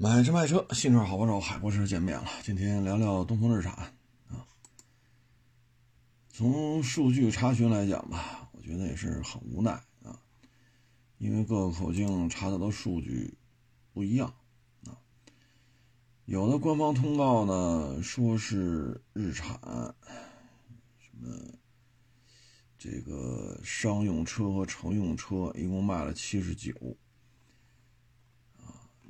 买车卖车，新车好不少，海博士见面了。今天聊聊东风日产啊。从数据查询来讲吧，我觉得也是很无奈啊，因为各个口径查到的数据不一样啊。有的官方通告呢说是日产什么这个商用车和乘用车一共卖了七十九。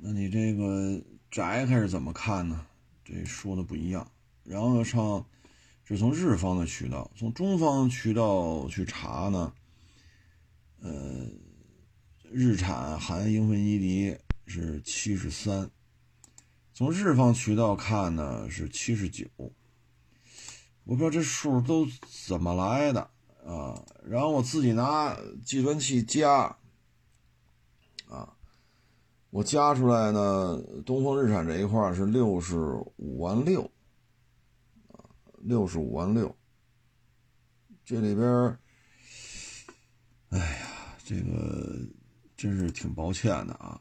那你这个宅开是怎么看呢？这说的不一样。然后上是从日方的渠道，从中方渠道去查呢，呃，日产含英菲尼迪是七十三，从日方渠道看呢是七十九。我不知道这数都怎么来的啊？然后我自己拿计算器加。我加出来呢，东风日产这一块是六十五万六，啊，六十五万六。这里边，哎呀，这个真是挺抱歉的啊。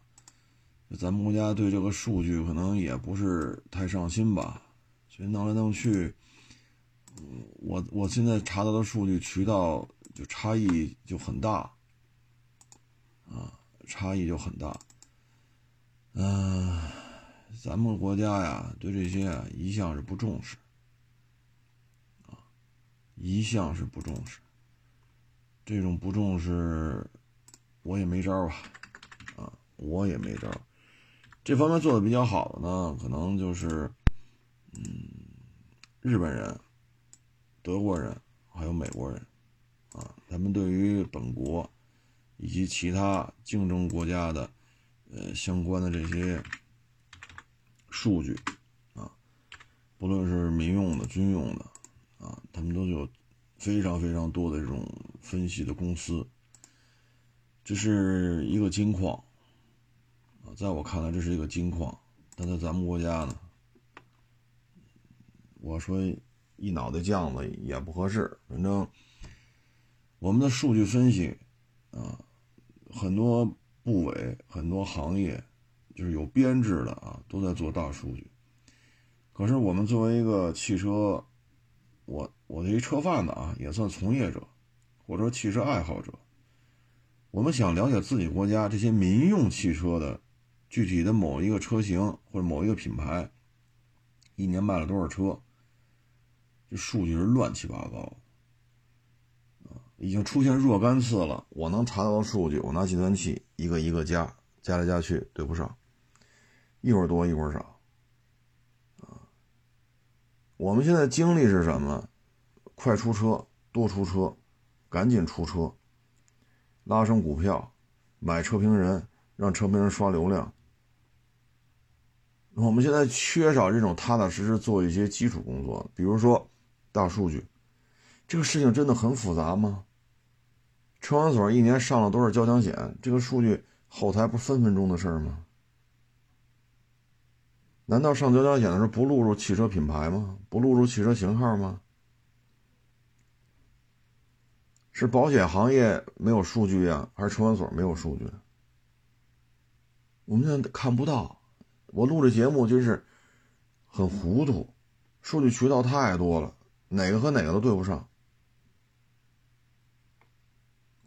咱们国家对这个数据可能也不是太上心吧，所以弄来弄去，我我现在查到的数据渠道就差异就很大，啊，差异就很大。嗯，咱们国家呀，对这些啊一向是不重视，啊，一向是不重视。这种不重视，我也没招啊，啊，我也没招。这方面做的比较好的呢，可能就是，嗯，日本人、德国人还有美国人，啊，他们对于本国以及其他竞争国家的。呃，相关的这些数据啊，不论是民用的、军用的啊，他们都有非常非常多的这种分析的公司。这是一个金矿啊，在我看来，这是一个金矿。但在咱们国家呢，我说一脑袋酱子也不合适。反正我们的数据分析啊，很多。部委很多行业就是有编制的啊，都在做大数据。可是我们作为一个汽车，我我的一车贩子啊，也算从业者，或者说汽车爱好者。我们想了解自己国家这些民用汽车的具体的某一个车型或者某一个品牌，一年卖了多少车，这数据是乱七八糟。已经出现若干次了，我能查到的数据，我拿计算器一个一个加，加来加去对不上，一会儿多一会儿少，啊，我们现在经历是什么？快出车，多出车，赶紧出车，拉升股票，买车评人，让车评人刷流量。我们现在缺少这种踏踏实实做一些基础工作，比如说大数据，这个事情真的很复杂吗？车管所一年上了多少交强险？这个数据后台不分分钟的事儿吗？难道上交强险的时候不录入汽车品牌吗？不录入汽车型号吗？是保险行业没有数据呀，还是车管所没有数据？我们现在看不到。我录这节目就是很糊涂，数据渠道太多了，哪个和哪个都对不上。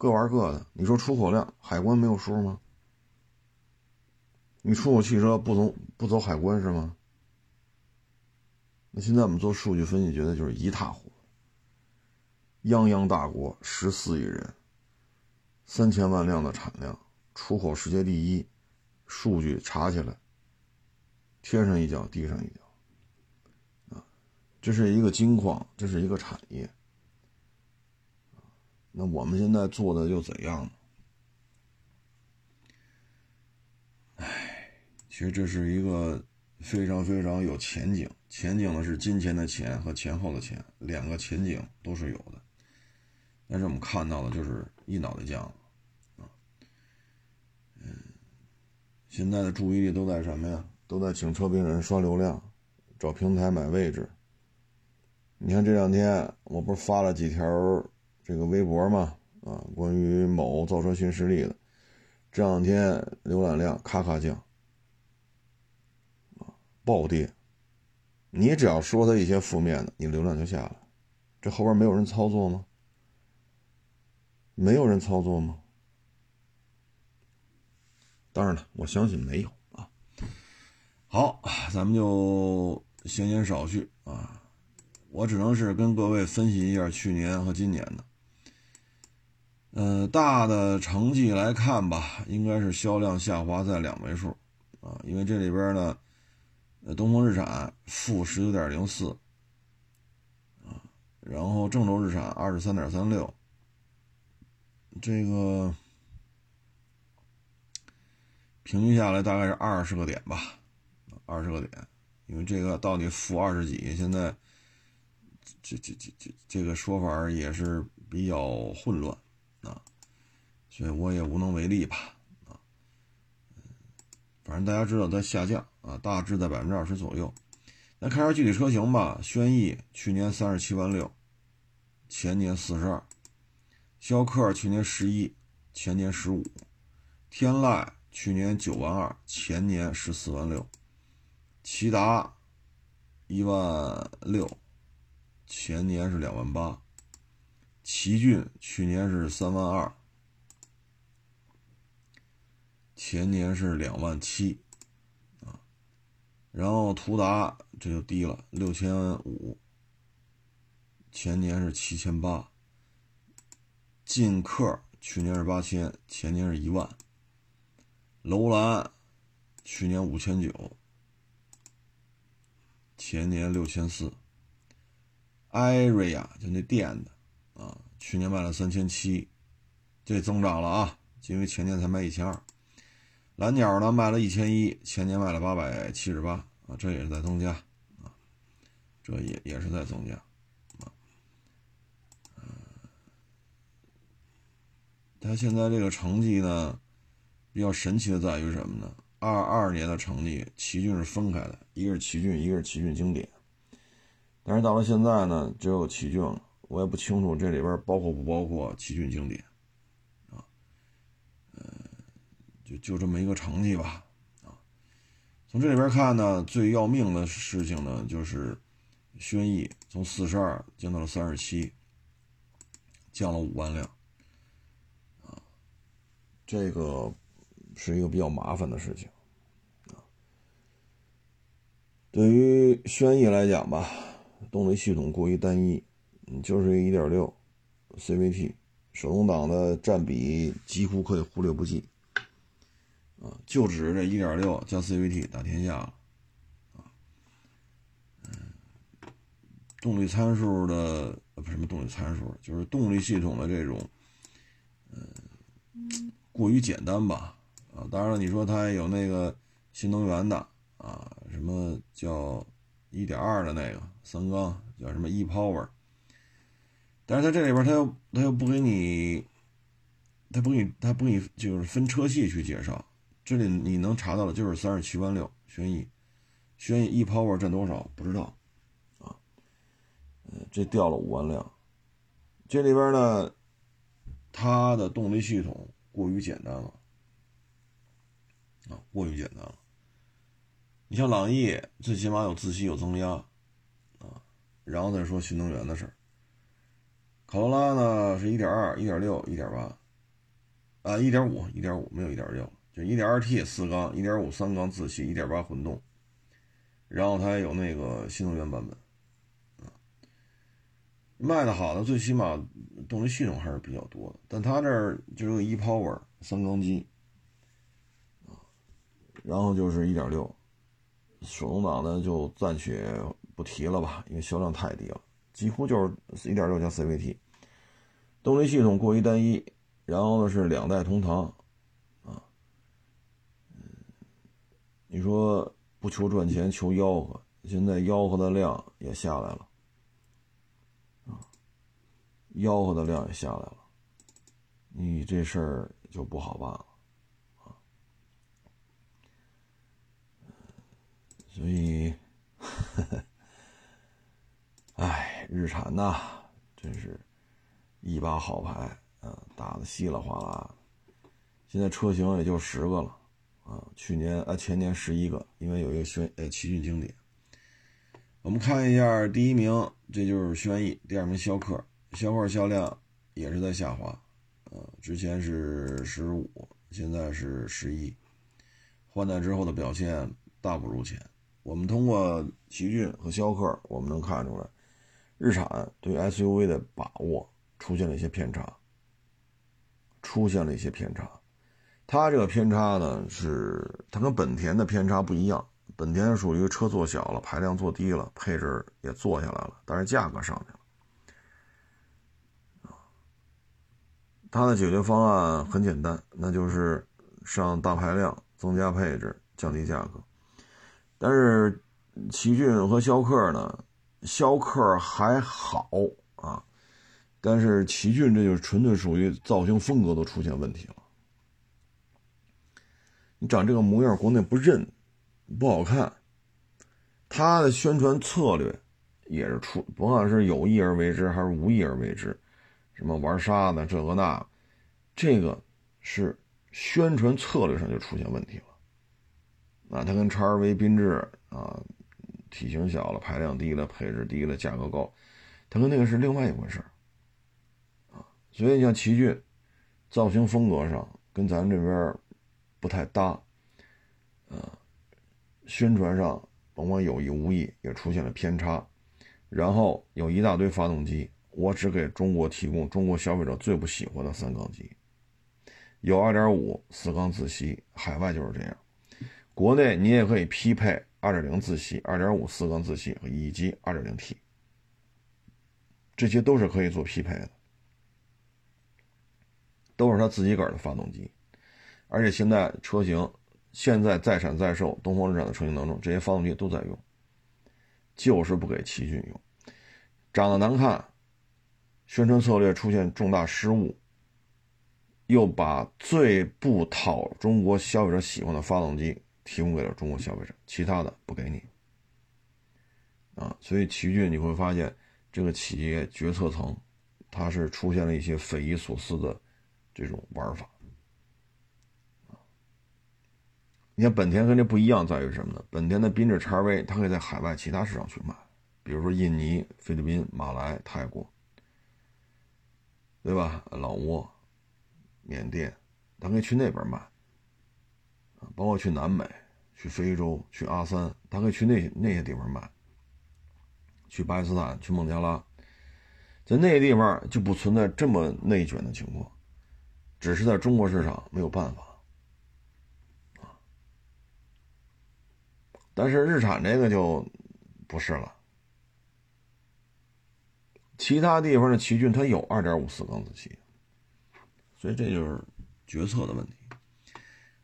各玩各的，你说出口量，海关没有数吗？你出口汽车不走不走海关是吗？那现在我们做数据分析，觉得就是一塌糊涂。泱泱大国，十四亿人，三千万辆的产量，出口世界第一，数据查起来，天上一脚地上一脚，啊，这是一个金矿，这是一个产业。那我们现在做的又怎样呢？哎，其实这是一个非常非常有前景，前景的是金钱的钱和前后的钱，两个前景都是有的。但是我们看到的就是一脑袋浆啊，嗯，现在的注意力都在什么呀？都在请车评人刷流量，找平台买位置。你看这两天我不是发了几条？这个微博嘛，啊，关于某造车新势力的，这两天浏览量咔咔降，暴跌。你只要说他一些负面的，你流量就下来。这后边没有人操作吗？没有人操作吗？当然了，我相信没有啊。好，咱们就闲言少叙啊。我只能是跟各位分析一下去年和今年的。嗯，大的成绩来看吧，应该是销量下滑在两位数啊，因为这里边呢，东风日产负十九点零四啊，然后郑州日产二十三点三六，这个平均下来大概是二十个点吧，二十个点，因为这个到底负二十几，现在。这这这这这个说法也是比较混乱啊，所以我也无能为力吧啊。反正大家知道在下降啊，大致在百分之二十左右。那看下具体车型吧，轩逸去年三十七万六，前年四十二；逍客去年十一，前年十五；天籁去年九万二，前年十四万六；骐达一万六。前年是两万八，奇骏去年是三万二，前年是两万七，啊，然后途达这就低了六千五，前年是七千八，劲客去年是八千，前年是一万，楼兰去年五千九，前年六千四。艾瑞亚就那电的，去年卖了三千七，这增长了啊，因为前年才卖一千二。蓝鸟呢卖了一千一，前年卖了八百七十八啊，这也是在增加啊，这也也是在增加啊。嗯，它现在这个成绩呢，比较神奇的在于什么呢？二二年的成绩，奇骏是分开的，一个是奇骏，一个是奇骏经典。但是到了现在呢，只有奇骏了，我也不清楚这里边包括不包括奇骏经典，啊，呃，就就这么一个成绩吧，啊，从这里边看呢，最要命的事情呢，就是轩逸从四十二降到了三十七，降了五万辆，啊，这个是一个比较麻烦的事情，啊，对于轩逸来讲吧。动力系统过于单一，就是一点六 CVT，手动挡的占比几乎可以忽略不计，啊，就指着这一点六加 CVT 打天下了，啊，嗯，动力参数的呃不什么动力参数，就是动力系统的这种，嗯，过于简单吧，啊，当然了，你说它有那个新能源的，啊，什么叫？一点二的那个三缸叫什么 ePower，但是它这里边它又它又不给你，它不给你它不给你就是分车系去介绍，这里你能查到的就是三十七万六轩逸，轩逸 ePower 占多少不知道，啊，嗯，这掉了五万辆，这里边呢，它的动力系统过于简单了，啊，过于简单了。你像朗逸，最起码有自吸有增压，啊，然后再说新能源的事儿。卡罗拉呢是一点二、一点六、一点八，啊，一点五、一点五没有一点六，就一点二 T 四缸，一点五三缸自吸，一点八混动，然后它还有那个新能源版本，啊，卖的好的最起码动力系统还是比较多的，但它这儿就是个 ePower 三缸机，啊，然后就是一点六。手动挡的就暂且不提了吧，因为销量太低了，几乎就是1.6加 CVT，动力系统过于单一，然后呢是两代同堂，啊，你说不求赚钱求吆喝，现在吆喝的量也下来了，吆喝的量也下来了，你这事儿就不好办了。所以，哎，日产呐，真是一把好牌，啊，打的稀里哗啦。现在车型也就十个了，啊，去年啊前年十一个，因为有一个轩呃奇骏经典。我们看一下第一名，这就是轩逸，第二名逍客，逍客销量也是在下滑，呃，之前是十五，现在是十一，换代之后的表现大不如前。我们通过奇骏和逍客，我们能看出来，日产对 SUV 的把握出现了一些偏差，出现了一些偏差。它这个偏差呢，是它跟本田的偏差不一样。本田属于车做小了，排量做低了，配置也做下来了，但是价格上去了。它的解决方案很简单，那就是上大排量，增加配置，降低价格。但是奇骏和逍客呢？逍客还好啊，但是奇骏这就是纯粹属于造型风格都出现问题了。你长这个模样，国内不认，不好看。他的宣传策略也是出，不管是有意而为之还是无意而为之，什么玩沙子这个那，这个是宣传策略上就出现问题了。啊，它跟叉 R V 缤智啊，体型小了，排量低了，配置低了，价格高，它跟那个是另外一回事儿啊。所以像奇骏，造型风格上跟咱这边不太搭，啊，宣传上甭管有意无意也出现了偏差，然后有一大堆发动机，我只给中国提供中国消费者最不喜欢的三缸机，有2.5四缸自吸，海外就是这样。国内你也可以匹配2.0自吸、2.5四缸自吸以及 2.0T，这些都是可以做匹配的，都是它自己个儿的发动机，而且现在车型现在在产在售，东风日产的车型当中，这些发动机都在用，就是不给奇骏用，长得难看，宣传策略出现重大失误，又把最不讨中国消费者喜欢的发动机。提供给了中国消费者，其他的不给你啊，所以奇骏你会发现这个企业决策层，它是出现了一些匪夷所思的这种玩法你看本田跟这不一样，在于什么呢？本田的缤智叉 V 它可以在海外其他市场去卖，比如说印尼、菲律宾、马来、泰国，对吧？老挝、缅甸，它可以去那边卖。包括去南美、去非洲、去阿三，他可以去那那些地方卖。去巴基斯坦、去孟加拉，在那些地方就不存在这么内卷的情况，只是在中国市场没有办法啊。但是日产这个就不是了，其他地方的奇骏它有2.5四缸自吸，所以这就是决策的问题。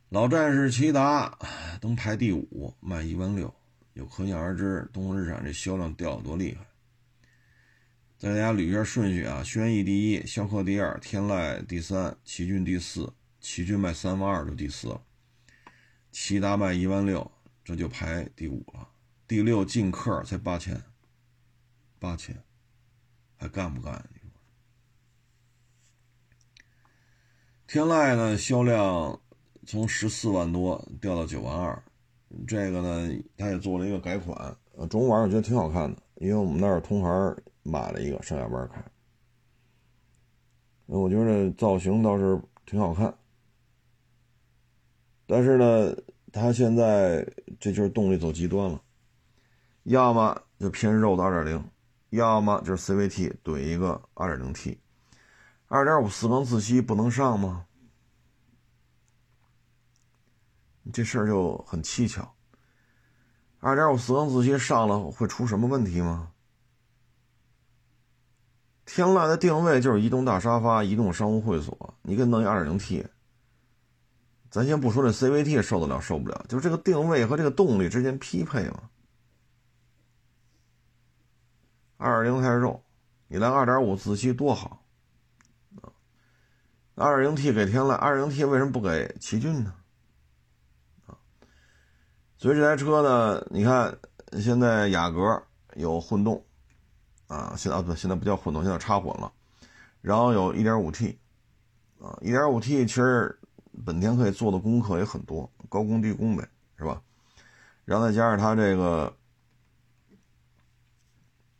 老战士骐达能排第五，卖一万六，就可想而知东风日产这销量掉的多厉害。再大家捋一下顺序啊：轩逸第一，逍客第二，天籁第三，奇骏第四。奇骏卖三万二就第四了，骐达卖一万六，这就排第五了。第六劲客才八千，八千，还干不干？天籁呢，销量。从十四万多掉到九万二，这个呢，他也做了一个改款。中午晚上我觉得挺好看的，因为我们那儿同行买了一个上下班开。我觉得造型倒是挺好看，但是呢，他现在这就是动力走极端了，要么就偏肉的二点零，要么就是 CVT 怼一个二点零 T，二点五四缸自吸不能上吗？这事儿就很蹊跷。二点五四缸自吸上了会出什么问题吗？天籁的定位就是移动大沙发、移动商务会所，你给弄一二点零 T，咱先不说这 CVT 受得了受不了，就这个定位和这个动力之间匹配吗？二点零太肉，你来二点五自吸多好啊！二点零 T 给天籁，二点零 T 为什么不给奇骏呢？所以这台车呢，你看现在雅阁有混动，啊，现在啊不，现在不叫混动，现在插混了。然后有 1.5T，啊，1.5T 其实本田可以做的功课也很多，高功低功呗，是吧？然后再加上它这个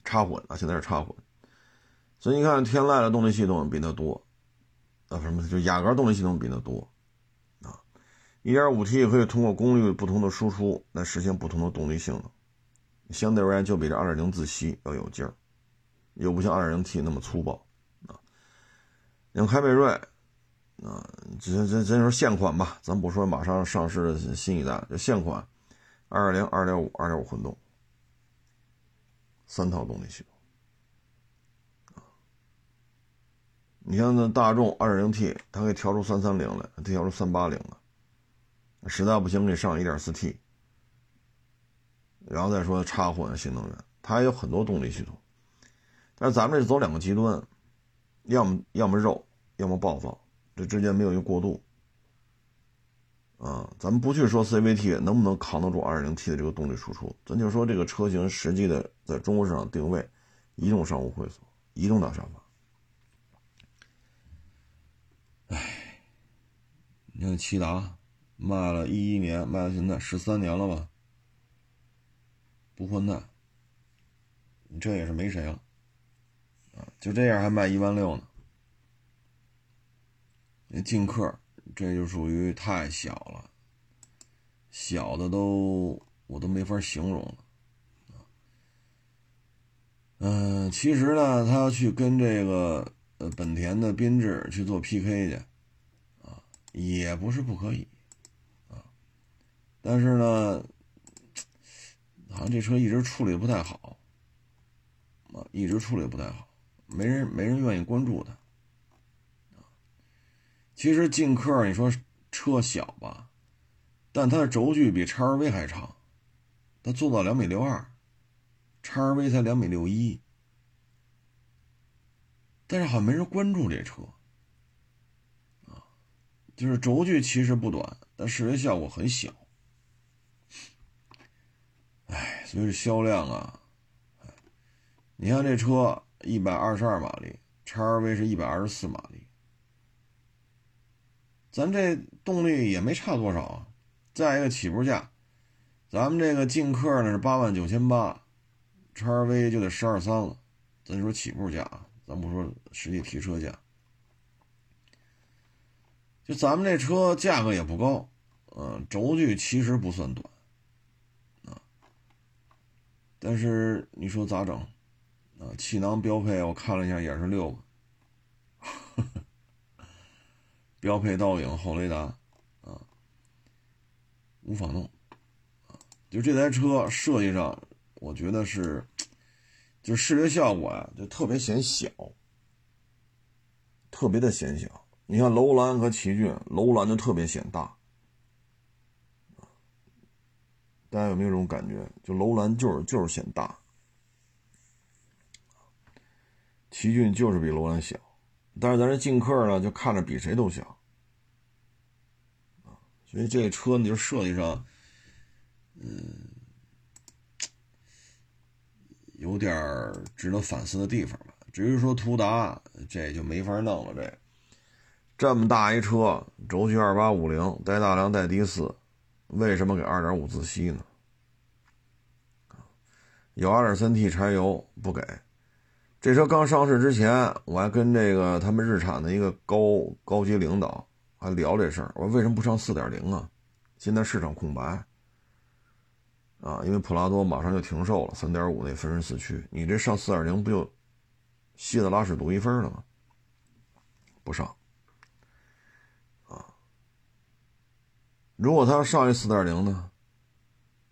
插混啊，现在是插混，所以你看天籁的动力系统比它多，啊什么就雅阁动力系统比它多，，1.5T 可以通过功率不同的输出来实现不同的动力性能，相对而言就比这2.0自吸要有劲儿，又不像 2.0T 那么粗暴，啊，你看凯美瑞。啊，这这这就是现款吧，咱不说马上上市的新一代，就现款，二点零、二点五、二点五混动，三套动力系统。你像那大众二点零 T，它可以调出三三零来，它调出三八零了，实在不行给上一点四 T，然后再说插混新能源，它还有很多动力系统。但是咱们这走两个极端，要么要么肉，要么暴躁。这之间没有一个过渡，啊，咱们不去说 CVT 能不能扛得住 2.0T 的这个动力输出，咱就说这个车型实际的在中国市场定位，移动商务会所，移动大沙发。哎，你看骐达卖了一一年，卖到现在十三年了吧，不换代，你这也是没谁了，啊，就这样还卖一万六呢。那劲客，这就属于太小了，小的都我都没法形容了，嗯，其实呢，他要去跟这个呃本田的缤智去做 PK 去，啊，也不是不可以，但是呢，好像这车一直处理不太好，啊，一直处理不太好，没人没人愿意关注它。其实劲客，你说车小吧，但它的轴距比叉 R V 还长，它做到两米六二，叉 R V 才两米六一，但是好像没人关注这车，啊，就是轴距其实不短，但视觉效果很小，所以销量啊，你看这车一百二十二马力，叉 R V 是一百二十四马力。咱这动力也没差多少啊，再一个起步价，咱们这个劲客呢是八万九千八，叉 RV 就得十二三了，咱说起步价啊，咱不说实际提车价，就咱们这车价格也不高，嗯，轴距其实不算短，但是你说咋整？啊，气囊标配我看了一下也是六个。标配倒影后雷达，啊，无法弄，啊，就这台车设计上，我觉得是，就视觉效果啊，就特别显小，特别的显小。你看楼兰和奇骏，楼兰就特别显大，大家有没有这种感觉？就楼兰就是就是显大，奇骏就是比楼兰小。但是咱这劲客呢，就看着比谁都小，所以这车呢，就设计上，嗯，有点值得反思的地方吧。至于说途达，这就没法弄了。这这么大一车，轴距二八五零，带大梁带低四，为什么给二点五自吸呢？有二点三 T 柴油不给。这车刚上市之前，我还跟这个他们日产的一个高高级领导还聊这事儿。我说为什么不上四点零啊？现在市场空白啊，因为普拉多马上就停售了，三点五那分时四驱，你这上四点零不就稀的拉屎独一分了吗？不上如果它要上一四点零呢？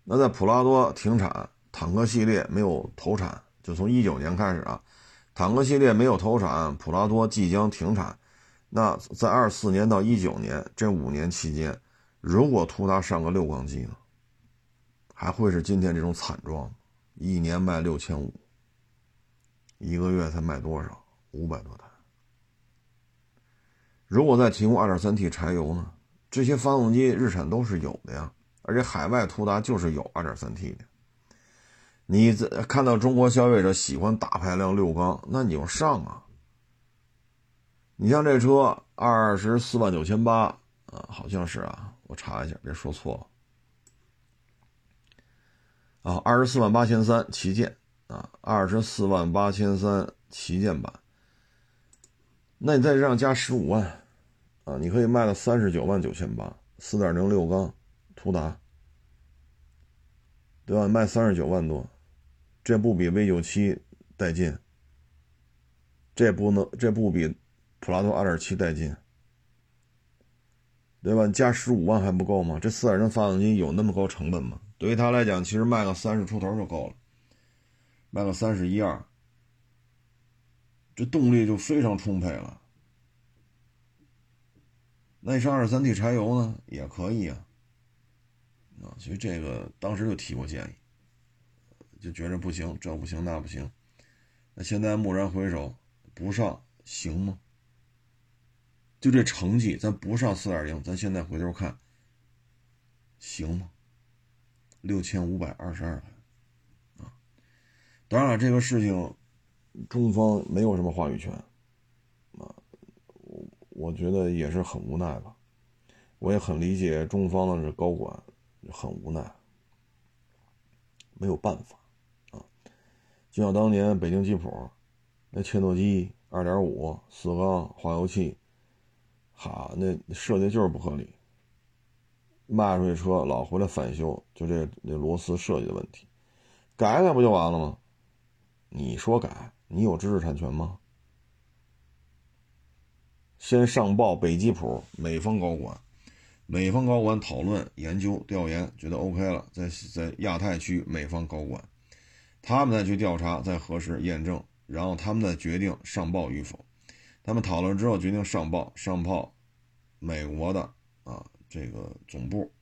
那在普拉多停产，坦克系列没有投产，就从一九年开始啊。坦克系列没有投产，普拉多即将停产。那在二四年到一九年这五年期间，如果途达上个六缸机呢，还会是今天这种惨状？一年卖六千五，一个月才卖多少？五百多台。如果再提供二点三 T 柴油呢？这些发动机日产都是有的呀，而且海外途达就是有二点三 T 的。你这看到中国消费者喜欢大排量六缸，那你就上啊！你像这车二十四万九千八啊，好像是啊，我查一下，别说错了。啊，二十四万八千三旗舰啊，二十四万八千三旗舰版。那你再让加十五万啊，你可以卖到三十九万九千八，四点零六缸途达，对吧？卖三十九万多，这不比 V 九七带劲？这不能，这不比普拉多二点七带劲？对吧？加十五万还不够吗？这四点零发动机有那么高成本吗？对于他来讲，其实卖个三十出头就够了，卖个三十一二，这动力就非常充沛了。那上二三 T 柴油呢，也可以啊。啊，所以这个当时就提过建议，就觉着不行，这不行那不行。那现在蓦然回首，不上行吗？就这成绩，咱不上四点零，咱现在回头看，行吗？六千五百二十二台，啊，当然了，这个事情中方没有什么话语权，我觉得也是很无奈吧，我也很理解中方的这高管很无奈，没有办法，啊，就像当年北京吉普那切诺基二点五四缸化油器，哈，那设计就是不合理。卖出去车老回来返修，就这这螺丝设计的问题，改改不就完了吗？你说改，你有知识产权吗？先上报北极普美方高管，美方高管讨论、研究、调研，觉得 OK 了，在在亚太区美方高管，他们再去调查、再核实、验证，然后他们再决定上报与否。他们讨论之后决定上报，上报美国的啊。这个总部，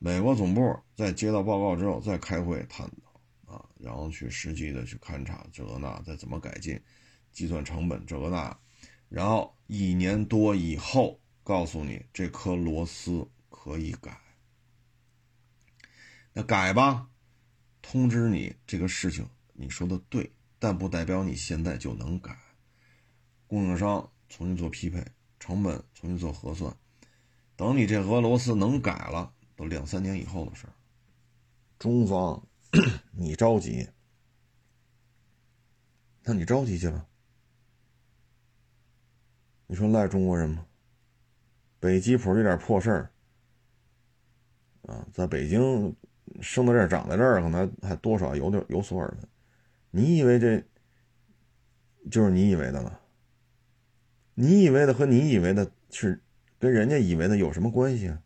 美国总部在接到报告之后，再开会探讨啊，然后去实际的去勘察这个那，再怎么改进，计算成本这个那，然后一年多以后告诉你这颗螺丝可以改，那改吧，通知你这个事情你说的对，但不代表你现在就能改，供应商重新做匹配，成本重新做核算。等你这俄罗斯能改了，都两三年以后的事儿。中方，你着急，那你着急去吧。你说赖中国人吗？北吉普这点破事儿，啊，在北京生在这儿长在这儿，可能还多少有点有所耳闻。你以为这就是你以为的了？你以为的和你以为的是？跟人家以为的有什么关系啊？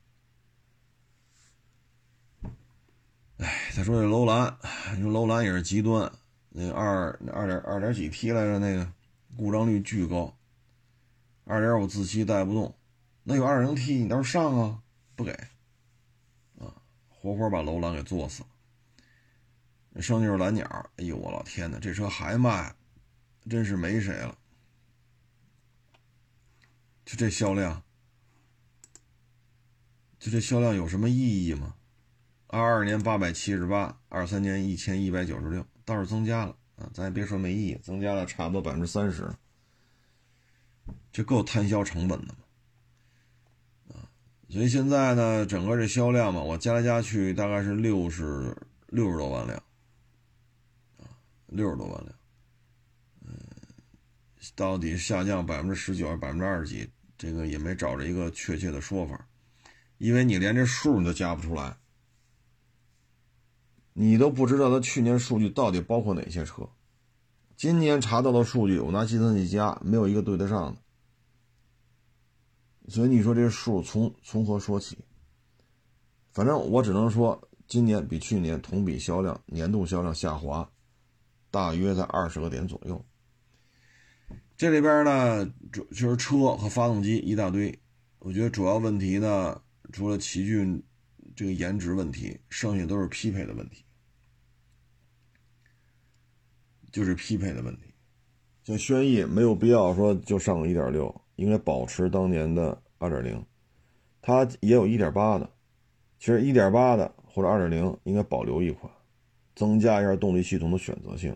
哎，再说这楼兰，你说楼兰也是极端，那二二点二点几 T 来着，那个故障率巨高，二点五自吸带不动，那有二零 T 你倒是上啊，不给，啊，活活把楼兰给坐死了。剩就是蓝鸟，哎呦我老天哪，这车还卖，真是没谁了，就这销量。就这销量有什么意义吗？二二年八百七十八，二三年一千一百九十六，倒是增加了啊！咱也别说没意义，增加了差不多百分之三十，这够摊销成本的吗？啊！所以现在呢，整个这销量嘛，我加来加去大概是六十六十多万辆，啊，六十多万辆，嗯，到底下降百分之十九还是百分之二十几？这个也没找着一个确切的说法。因为你连这数你都加不出来，你都不知道他去年数据到底包括哪些车，今年查到的数据我拿计算器加，没有一个对得上的，所以你说这数从从何说起？反正我只能说，今年比去年同比销量年度销量下滑，大约在二十个点左右。这里边呢，主就是车和发动机一大堆，我觉得主要问题呢。除了奇骏这个颜值问题，剩下都是匹配的问题，就是匹配的问题。像轩逸没有必要说就上个一点六，应该保持当年的二点零。它也有一点八的，其实一点八的或者二点零应该保留一款，增加一下动力系统的选择性。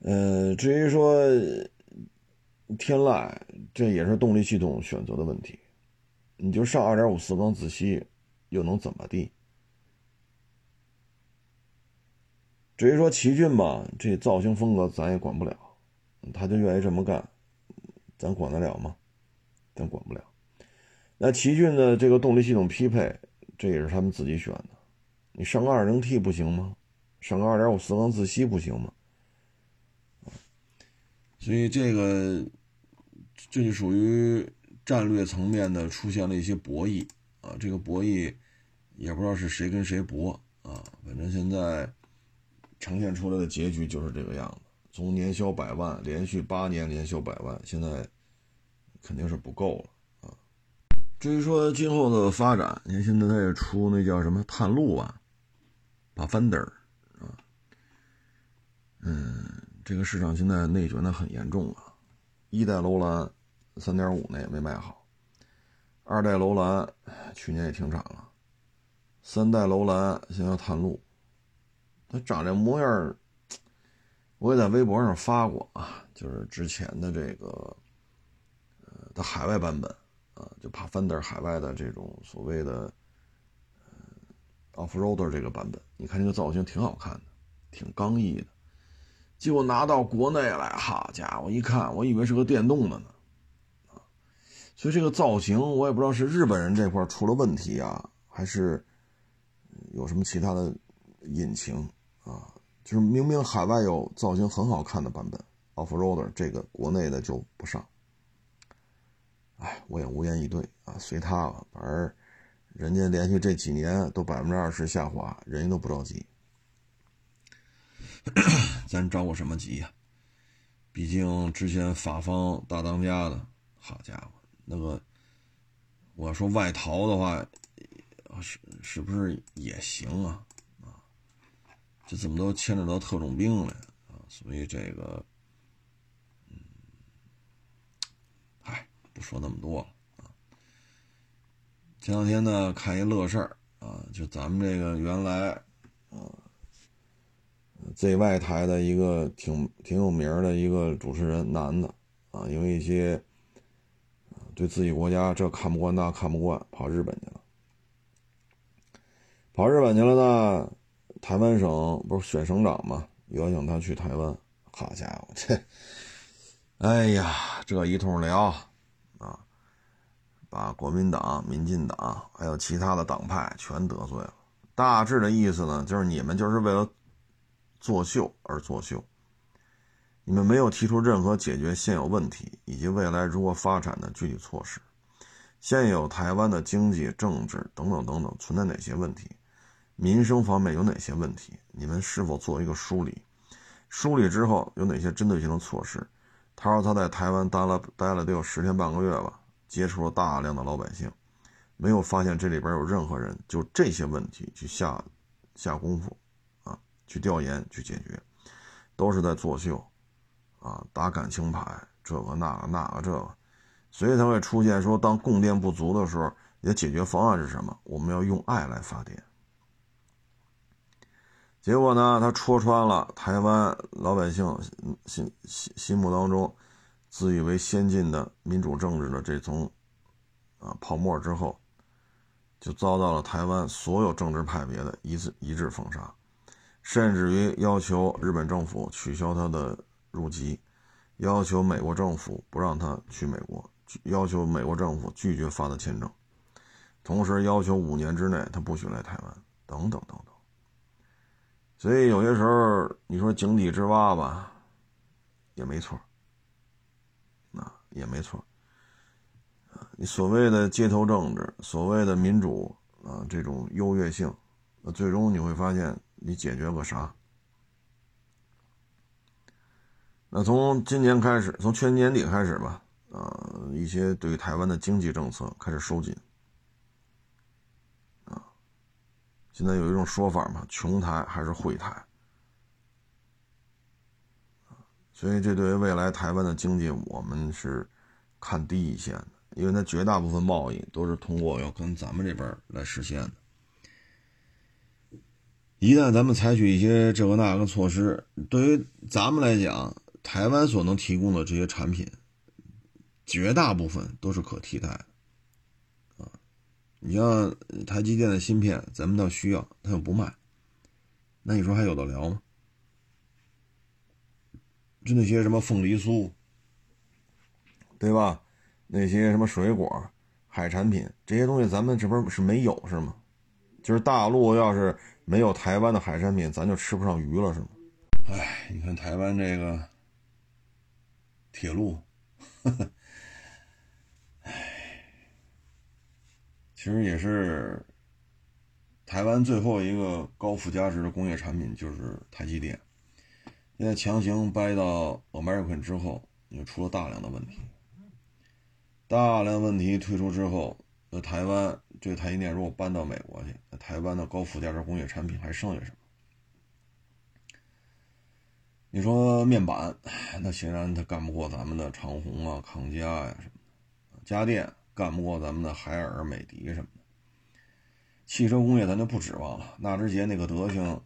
呃，至于说天籁，这也是动力系统选择的问题。你就上二点五四缸自吸，又能怎么地？至于说奇骏吧，这造型风格咱也管不了，他就愿意这么干，咱管得了吗？咱管不了。那奇骏的这个动力系统匹配，这也是他们自己选的。你上个二零 T 不行吗？上个二点五四缸自吸不行吗？所以这个这就属于战略层面的出现了一些博弈啊。这个博弈也不知道是谁跟谁搏啊。反正现在。呈现出来的结局就是这个样子。从年销百万，连续八年年销百万，现在肯定是不够了啊。至于说今后的发展，你看现在他也出那叫什么探路吧，把 Fender 啊，嗯，这个市场现在内卷的很严重啊。一代楼兰三点五那也没卖好，二代楼兰去年也停产了，三代楼兰现在要探路。它长这模样我也在微博上发过啊，就是之前的这个，呃，的海外版本啊，就帕芬德海外的这种所谓的呃 off roader 这个版本，你看这个造型挺好看的，挺刚毅的。结果拿到国内来，好家伙，一看我以为是个电动的呢，啊，所以这个造型我也不知道是日本人这块出了问题啊，还是有什么其他的隐情。啊，就是明明海外有造型很好看的版本，Offroader 这个国内的就不上。哎，我也无言以对啊，随他吧。反正人家连续这几年都百分之二十下滑，人家都不着急，咱着过什么急呀？毕竟之前法方大当家的，好家伙，那个我说外逃的话，是是不是也行啊？这怎么都牵扯到特种兵了啊？所以这个，嗯，哎，不说那么多了啊。前两天呢，看一乐事儿啊，就咱们这个原来啊，ZY 台的一个挺挺有名的一个主持人，男的啊，因为一些对自己国家这看不惯那看不惯，跑日本去了，跑日本去了呢。台湾省不是选省长嘛？邀请他去台湾，好家伙，这，哎呀，这一通聊啊，把国民党、民进党还有其他的党派全得罪了。大致的意思呢，就是你们就是为了作秀而作秀，你们没有提出任何解决现有问题以及未来如何发展的具体措施。现有台湾的经济、政治等等等等存在哪些问题？民生方面有哪些问题？你们是否做一个梳理？梳理之后有哪些针对性的措施？他说他在台湾待了待了得有十天半个月吧，接触了大量的老百姓，没有发现这里边有任何人就这些问题去下下功夫啊，去调研去解决，都是在作秀啊，打感情牌，这个那个那个这个，所以才会出现说，当供电不足的时候，你的解决方案是什么？我们要用爱来发电。结果呢，他戳穿了台湾老百姓心心心目当中自以为先进的民主政治的这层啊泡沫之后，就遭到了台湾所有政治派别的一致一致封杀，甚至于要求日本政府取消他的入籍，要求美国政府不让他去美国，要求美国政府拒绝发的签证，同时要求五年之内他不许来台湾，等等等等。所以有些时候你说井底之蛙吧，也没错，啊也没错，你所谓的街头政治，所谓的民主啊这种优越性，那最终你会发现你解决个啥？那从今年开始，从去年年底开始吧，啊一些对台湾的经济政策开始收紧。现在有一种说法嘛，穷台还是惠台，所以这对于未来台湾的经济，我们是看低一线的，因为它绝大部分贸易都是通过要跟咱们这边来实现的。一旦咱们采取一些这个那个措施，对于咱们来讲，台湾所能提供的这些产品，绝大部分都是可替代的，你像台积电的芯片，咱们倒需要，他又不卖，那你说还有的聊吗？就那些什么凤梨酥，对吧？那些什么水果、海产品这些东西，咱们这不是没有是吗？就是大陆要是没有台湾的海产品，咱就吃不上鱼了是吗？哎，你看台湾这个铁路，哎，其实也是台湾最后一个高附加值的工业产品，就是台积电。现在强行掰到 American 之后，又出了大量的问题。大量问题推出之后，那台湾这台积电如果搬到美国去，那台湾的高附加值工业产品还剩下什么？你说面板，那显然它干不过咱们的长虹啊、康佳呀什么的；家电干不过咱们的海尔、美的什么的。汽车工业咱就不指望了，纳智捷那个德行，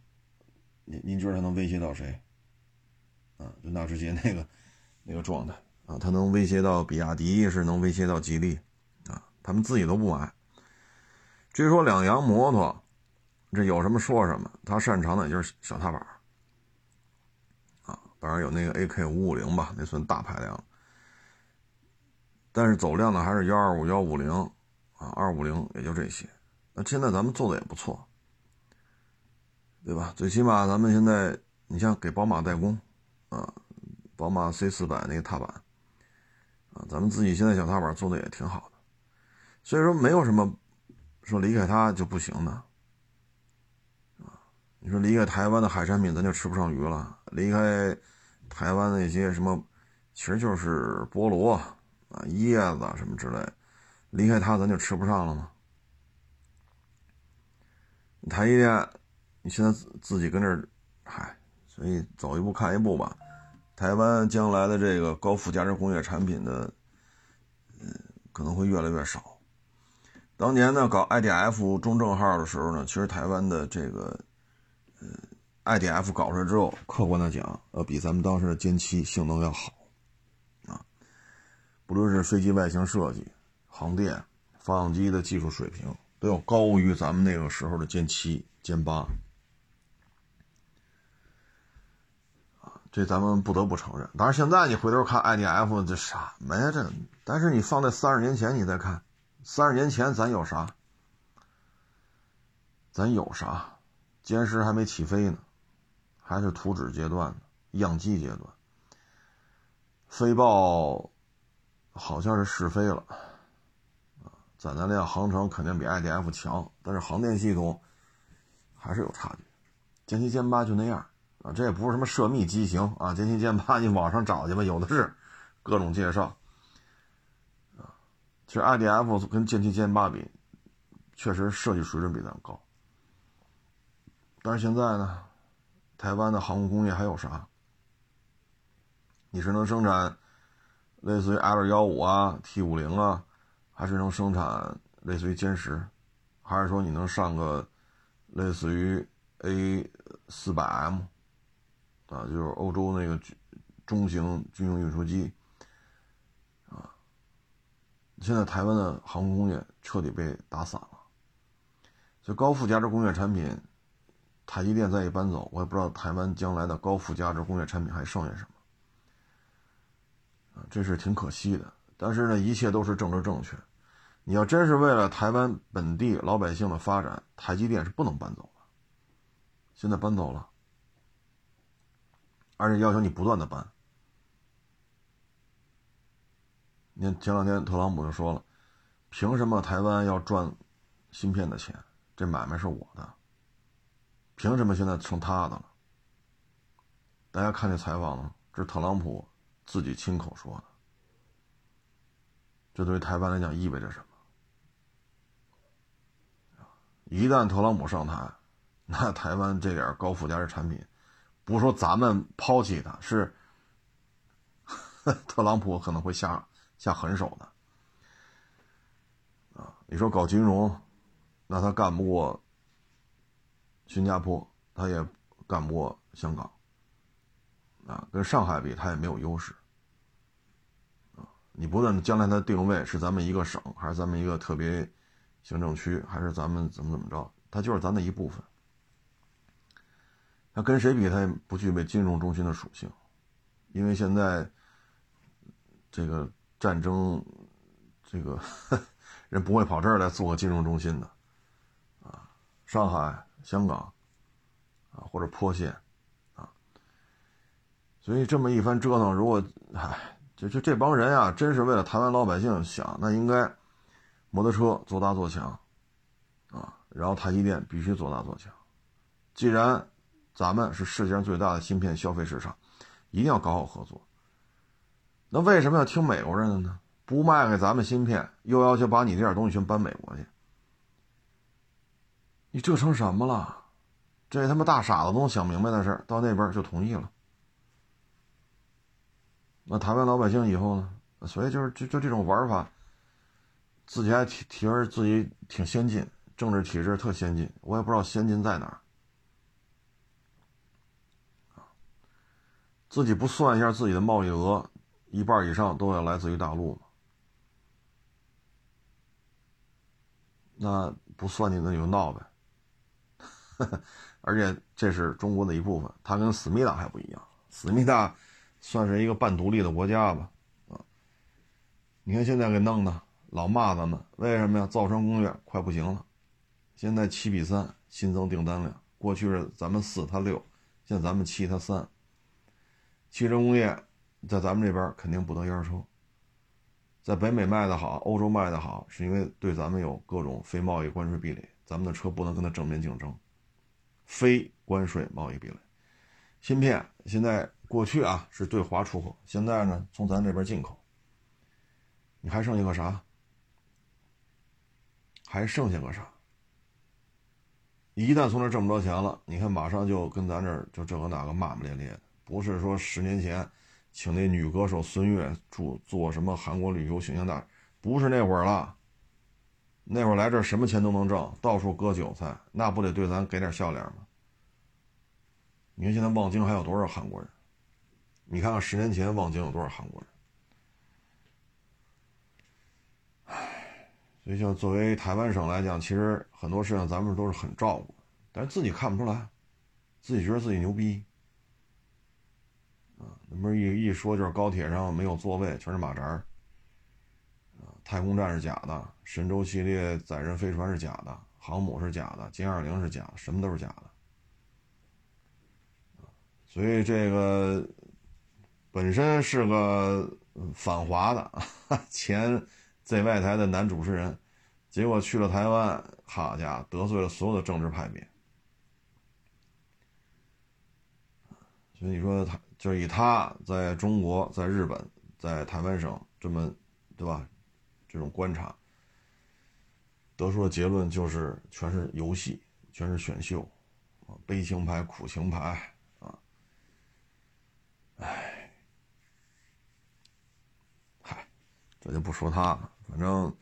您您觉得它能威胁到谁？啊，就纳智捷那个那个状态。啊，它能威胁到比亚迪，是能威胁到吉利，啊，他们自己都不买。至于说两洋摩托，这有什么说什么，他擅长的也就是小踏板，啊，当然有那个 AK 五五零吧，那算大排量。但是走量的还是幺二五幺五零，啊，二五零也就这些。那现在咱们做的也不错，对吧？最起码咱们现在，你像给宝马代工，啊，宝马 C 四百那个踏板。啊咱们自己现在小踏板做的也挺好的，所以说没有什么说离开它就不行的，啊，你说离开台湾的海产品咱就吃不上鱼了，离开台湾那些什么，其实就是菠萝、椰子什么之类，离开它咱就吃不上了吗？台积电，你现在自己跟这儿，嗨，所以走一步看一步吧。台湾将来的这个高附加值工业产品的，嗯，可能会越来越少。当年呢，搞 IDF 中正号的时候呢，其实台湾的这个，呃，IDF 搞出来之后，客观的讲，要比咱们当时的歼七性能要好，不论是飞机外形设计、航电、发动机的技术水平，都要高于咱们那个时候的歼七、歼八。这咱们不得不承认。当然，现在你回头看 IDF 这什么呀？这，但是你放在三十年前，你再看，三十年前咱有啥？咱有啥？歼十还没起飞呢，还是图纸阶段呢，样机阶段。飞豹好像是试飞了，啊，载弹量、航程肯定比 IDF 强，但是航电系统还是有差距。歼七、歼八就那样。啊，这也不是什么涉密机型啊，歼七、歼八，你网上找去吧，有的是，各种介绍。啊，其实 IDF 跟歼七、歼八比，确实设计水准比咱们高。但是现在呢，台湾的航空工业还有啥？你是能生产类似于 L 幺五啊、T 五零啊，还是能生产类似于歼十，还是说你能上个类似于 A 四百 M？啊，就是欧洲那个中型军用运输机，啊，现在台湾的航空工业彻底被打散了，所以高附加值工业产品，台积电再一搬走，我也不知道台湾将来的高附加值工业产品还剩下什么，这是挺可惜的。但是呢，一切都是政治正确，你要真是为了台湾本地老百姓的发展，台积电是不能搬走的，现在搬走了。而且要求你不断的搬。你看前两天特朗普就说了，凭什么台湾要赚芯片的钱？这买卖是我的，凭什么现在成他的了？大家看这采访了，这是特朗普自己亲口说的。这对于台湾来讲意味着什么？一旦特朗普上台，那台湾这点高附加值产品。不是说咱们抛弃它，是 特朗普可能会下下狠手的啊！你说搞金融，那他干不过新加坡，他也干不过香港啊，跟上海比，他也没有优势！你不论将来它定位是咱们一个省，还是咱们一个特别行政区，还是咱们怎么怎么着，它就是咱的一部分。它跟谁比，它也不具备金融中心的属性，因为现在这个战争，这个 人不会跑这儿来做个金融中心的，啊，上海、香港，啊或者坡县，啊，所以这么一番折腾，如果，唉。就就这帮人啊，真是为了台湾老百姓想，那应该摩托车做大做强，啊，然后台积电必须做大做强。既然咱们是世界上最大的芯片消费市场，一定要搞好合作。那为什么要听美国人的呢？不卖给咱们芯片，又要求把你这点东西全搬美国去？你这成什么了？这他妈大傻子都能想明白的事到那边就同意了。那台湾老百姓以后呢？所以就是就就这种玩法，自己还提提出自己挺先进，政治体制特先进，我也不知道先进在哪儿。自己不算一下自己的贸易额，一半以上都要来自于大陆吗？那不算计那就闹呗。而且这是中国的一部分，它跟思密达还不一样，思密达。算是一个半独立的国家吧，啊，你看现在给弄的，老骂咱们，为什么呀？造船工业快不行了，现在七比三新增订单量，过去是咱们四他六，现在咱们七他三。汽车工业在咱们这边肯定不得烟抽，在北美卖的好，欧洲卖的好，是因为对咱们有各种非贸易关税壁垒，咱们的车不能跟他正面竞争，非关税贸易壁垒。芯片现在。过去啊是对华出口，现在呢从咱这边进口。你还剩下个啥？还剩下个啥？一旦从这挣不着钱了，你看马上就跟咱这就这个那个骂骂咧咧的，不是说十年前请那女歌手孙悦做做什么韩国旅游形象大使，不是那会儿了。那会儿来这什么钱都能挣，到处割韭菜，那不得对咱给点笑脸吗？你看现在望京还有多少韩国人？你看看十年前望京有多少韩国人？唉，所以像作为台湾省来讲，其实很多事情咱们都是很照顾，但是自己看不出来，自己觉得自己牛逼。啊，那不是一一说就是高铁上没有座位，全是马扎儿。啊，太空站是假的，神舟系列载人飞船是假的，航母是假的，歼二零是假的，什么都是假的。所以这个。本身是个反华的前 ZY 台的男主持人，结果去了台湾，好家伙，得罪了所有的政治派别。所以你说他就以他在中国、在日本、在台湾省这么，对吧？这种观察得出的结论就是全是游戏，全是选秀，啊，悲情牌、苦情牌，啊，唉。这就不说他了，反正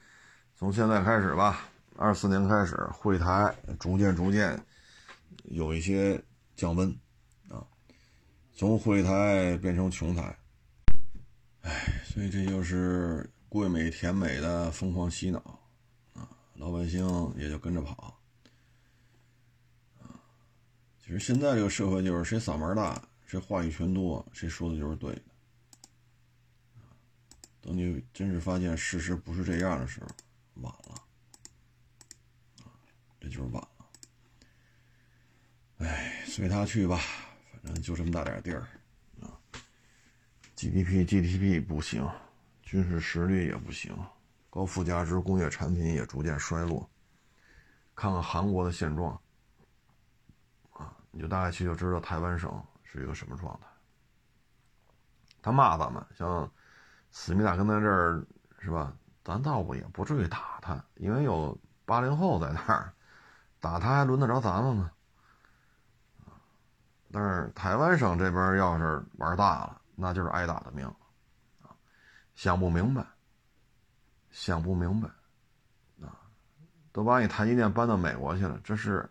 从现在开始吧，二四年开始，会台逐渐逐渐有一些降温啊，从会台变成穷台，哎，所以这就是贵美甜美的疯狂洗脑啊，老百姓也就跟着跑啊。其实现在这个社会就是谁嗓门大，谁话语权多，谁说的就是对。等你真是发现事实不是这样的时候，晚了，这就是晚了。哎，随他去吧，反正就这么大点地儿啊。GDP GDP 不行，军事实力也不行，高附加值工业产品也逐渐衰落。看看韩国的现状，啊，你就大概去就知道台湾省是一个什么状态。他骂咱们，像。思密达跟咱这儿是吧？咱倒不也不至于打他，因为有八零后在那儿，打他还轮得着咱们吗？但是台湾省这边要是玩大了，那就是挨打的命啊！想不明白，想不明白啊！都把你台积电搬到美国去了，这是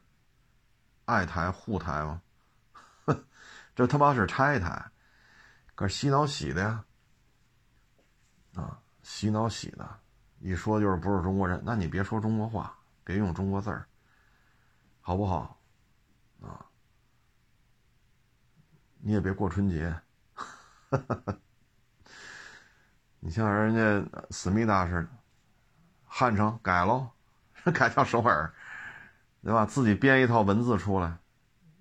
爱台护台吗？这他妈是拆台，可洗脑洗的呀！啊，洗脑洗的，一说就是不是中国人，那你别说中国话，别用中国字儿，好不好？啊，你也别过春节。你像人家思密达似的，汉城改喽，改叫首尔，对吧？自己编一套文字出来，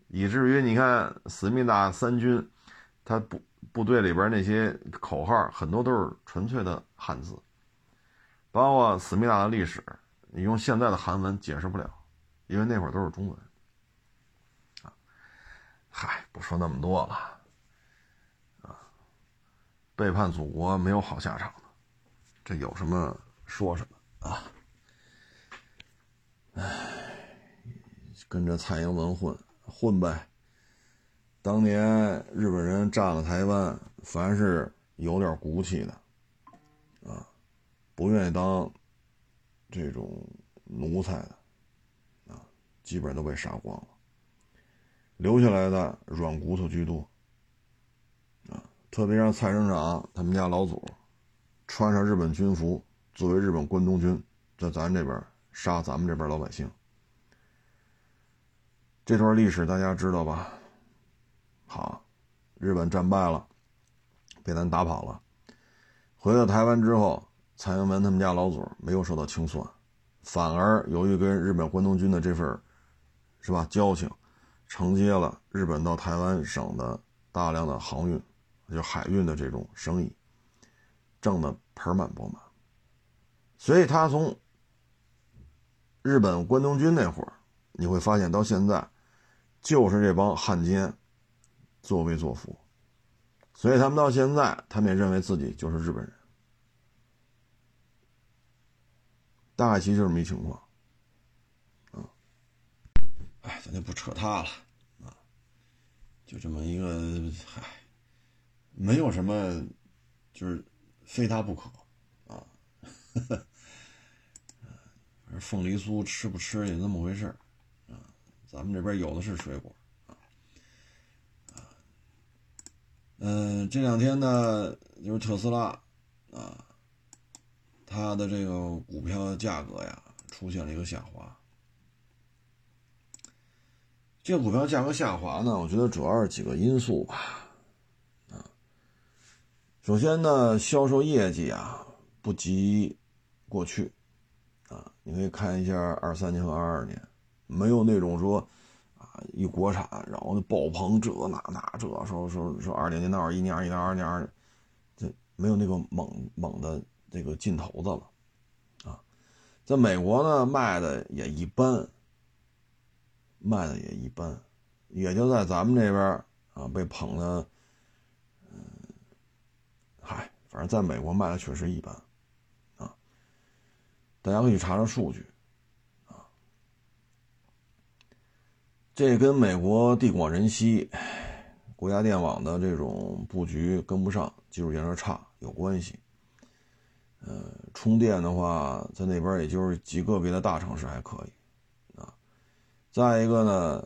以至于你看思密达三军，他不部队里边那些口号很多都是纯粹的汉字。包括思密达的历史，你用现在的韩文解释不了，因为那会儿都是中文。啊，嗨，不说那么多了。啊，背叛祖国没有好下场的，这有什么说什么啊？唉，跟着蔡英文混混呗。当年日本人占了台湾，凡是有点骨气的啊。不愿意当这种奴才的啊，基本都被杀光了。留下来的软骨头居多啊，特别让蔡省长他们家老祖穿上日本军服，作为日本关东军，在咱这边杀咱们这边老百姓。这段历史大家知道吧？好，日本战败了，被咱打跑了，回到台湾之后。蔡英文他们家老祖没有受到清算，反而由于跟日本关东军的这份是吧交情，承接了日本到台湾省的大量的航运，就海运的这种生意，挣得盆满钵满。所以他从日本关东军那会儿，你会发现到现在，就是这帮汉奸作威作福，所以他们到现在，他们也认为自己就是日本人。大概其实就是没情况，啊，哎，咱就不扯他了，啊，就这么一个，嗨，没有什么，就是非他不可，啊，凤梨酥吃不吃也那么回事啊，咱们这边有的是水果，啊，啊，嗯，这两天呢，就是特斯拉，啊。它的这个股票价格呀，出现了一个下滑。这个股票价格下滑呢，我觉得主要是几个因素吧。啊，首先呢，销售业绩啊不及过去。啊，你可以看一下二三年和二二年，没有那种说一国产然后爆棚这那那这说说说二零年到二一年一年二二年，这没有那个猛猛的。这个劲头子了，啊，在美国呢卖的也一般，卖的也一般，也就在咱们这边啊被捧的，嗯，嗨，反正在美国卖的确实一般，啊，大家可以查查数据，这跟美国地广人稀，国家电网的这种布局跟不上，技术建设差有关系。呃，充电的话，在那边也就是极个别的大城市还可以，啊，再一个呢，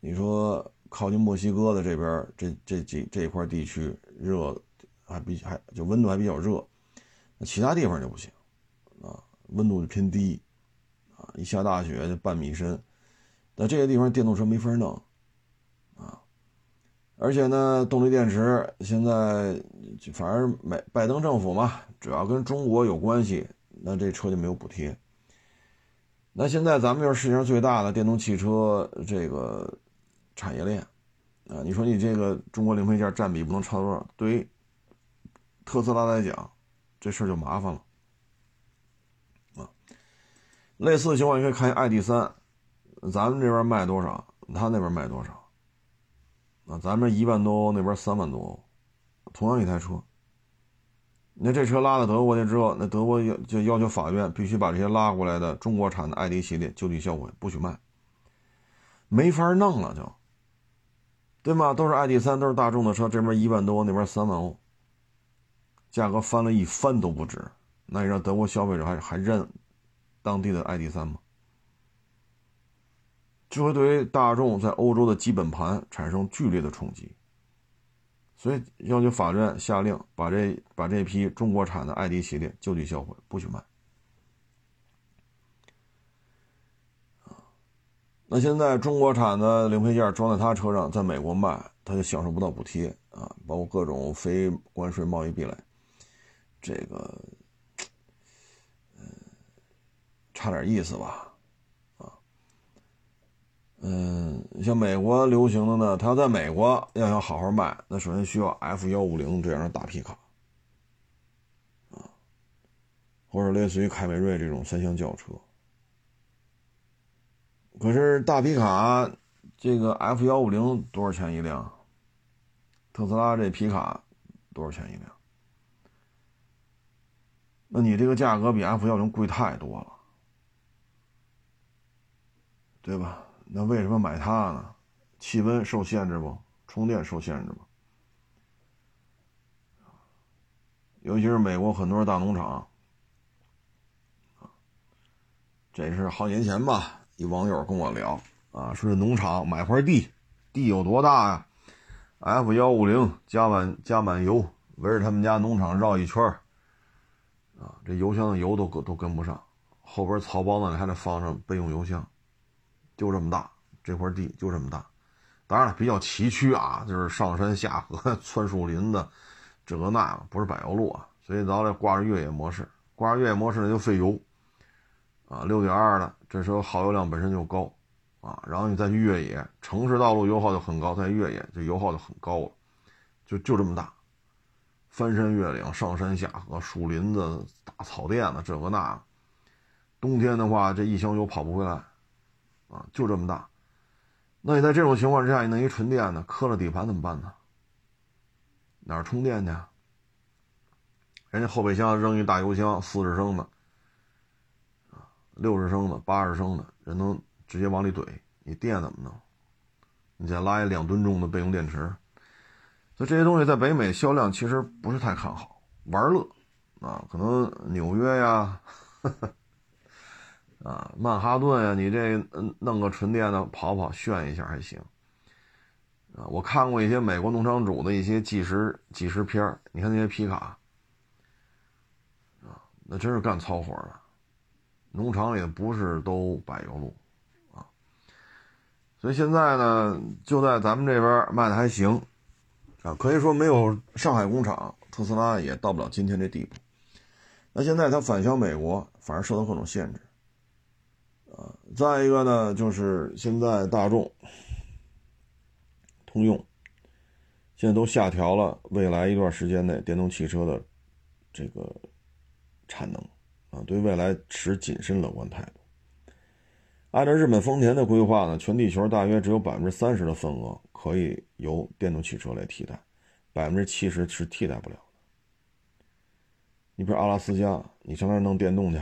你说靠近墨西哥的这边，这这几这一块地区热，还比还就温度还比较热，那其他地方就不行，啊，温度就偏低，啊，一下大雪就半米深，那这些地方电动车没法弄，啊，而且呢，动力电池现在反正美拜登政府嘛。只要跟中国有关系，那这车就没有补贴。那现在咱们就是世界上最大的电动汽车这个产业链啊，你说你这个中国零配件占比不能超多少？对于特斯拉来讲，这事儿就麻烦了啊。类似的情况你可以看一下 ID 三，咱们这边卖多少，他那边卖多少？啊，咱们一万多，那边三万多，同样一台车。那这车拉到德国去之后，那德国要就要求法院必须把这些拉过来的中国产的 ID 系列就地销毁，不许卖，没法弄了，就，对吗？都是 ID 三，都是大众的车，这边一万多，那边三万欧，价格翻了一番都不止，那你让德国消费者还还认当地的 ID 三吗？就会对大众在欧洲的基本盘产生剧烈的冲击，所以要求法院下令把这把这批中国产的爱迪系列就地销毁，不许卖。那现在中国产的零配件装在他车上，在美国卖，他就享受不到补贴啊，包括各种非关税贸易壁垒，这个，嗯，差点意思吧。嗯，像美国流行的呢，他要在美国要想好好卖，那首先需要 F 幺五零这样的大皮卡，啊，或者类似于凯美瑞这种三厢轿车。可是大皮卡，这个 F 幺五零多少钱一辆？特斯拉这皮卡多少钱一辆？那你这个价格比 F 幺零贵太多了，对吧？那为什么买它呢？气温受限制不？充电受限制不？尤其是美国很多大农场，这是好几年前吧。一网友跟我聊啊，说这农场买块地，地有多大呀？F 幺五零加满加满油，围着他们家农场绕一圈啊，这油箱的油都都跟不上，后边草包子里还得放上备用油箱，就这么大，这块地就这么大，当然了，比较崎岖啊，就是上山下河、窜树林的，这个那个不是柏油路啊，所以咱得挂着越野模式，挂着越野模式那就费油。啊，六点二的，这时候耗油量本身就高，啊，然后你再去越野，城市道路油耗就很高，在越野这油耗就很高了，就就这么大，翻山越岭、上山下河、树林子、大草甸子，这个那，冬天的话，这一箱油跑不回来，啊，就这么大，那你在这种情况之下，你弄一纯电的，磕了底盘怎么办呢？哪儿充电去？人家后备箱扔一大油箱，四十升的。六十升的、八十升的，人能直接往里怼，你电怎么弄？你再拉一两吨重的备用电池，所以这些东西在北美销量其实不是太看好，玩乐啊，可能纽约呀，啊，曼哈顿呀，你这嗯弄个纯电的跑跑炫一下还行啊。我看过一些美国农场主的一些计时计时片你看那些皮卡啊，那真是干糙活的。农场里不是都柏油路，啊，所以现在呢，就在咱们这边卖的还行，啊，可以说没有上海工厂，特斯拉也到不了今天这地步。那现在它返销美国，反而受到各种限制，啊，再一个呢，就是现在大众、通用，现在都下调了未来一段时间内电动汽车的这个产能。啊，对未来持谨慎乐观态度。按照日本丰田的规划呢，全地球大约只有百分之三十的份额可以由电动汽车来替代，百分之七十是替代不了的。你比如阿拉斯加，你上那儿弄电动去。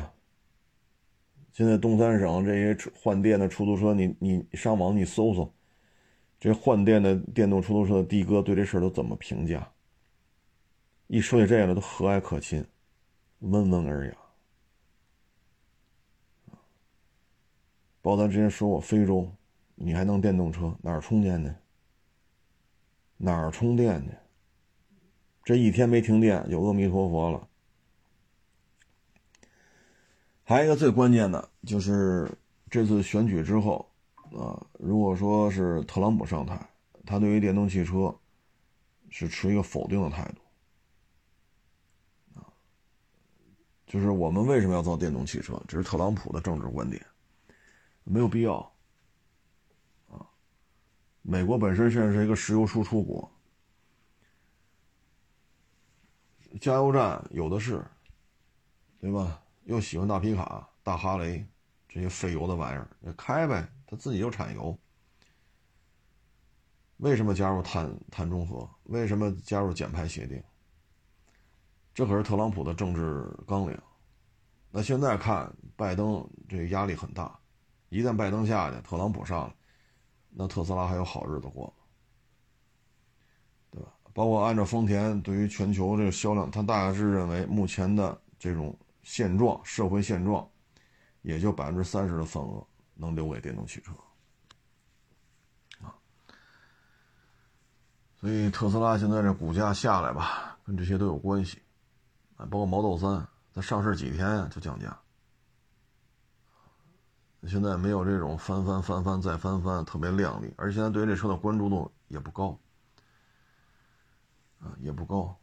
现在东三省这些换电的出租车，你你上网你搜搜，这换电的电动出租车的的哥对这事儿都怎么评价？一说起这个都和蔼可亲，温文尔雅。包括咱之前说过，非洲，你还弄电动车，哪儿充电呢？哪儿充电呢？这一天没停电，有阿弥陀佛了。还有一个最关键的就是这次选举之后，啊，如果说是特朗普上台，他对于电动汽车是持一个否定的态度，啊，就是我们为什么要造电动汽车？这是特朗普的政治观点。没有必要，啊！美国本身现在是一个石油输出国，加油站有的是，对吧？又喜欢大皮卡、大哈雷这些费油的玩意儿，开呗，他自己就产油。为什么加入碳碳中和？为什么加入减排协定？这可是特朗普的政治纲领。那现在看，拜登这个压力很大。一旦拜登下去，特朗普上了，那特斯拉还有好日子过吗？对吧？包括按照丰田对于全球这个销量，他大致认为目前的这种现状，社会现状，也就百分之三十的份额能留给电动汽车啊。所以特斯拉现在这股价下来吧，跟这些都有关系啊。包括 Model 三，它上市几天就降价。现在没有这种翻翻翻翻再翻翻，特别靓丽，而现在对于这车的关注度也不高，啊，也不高，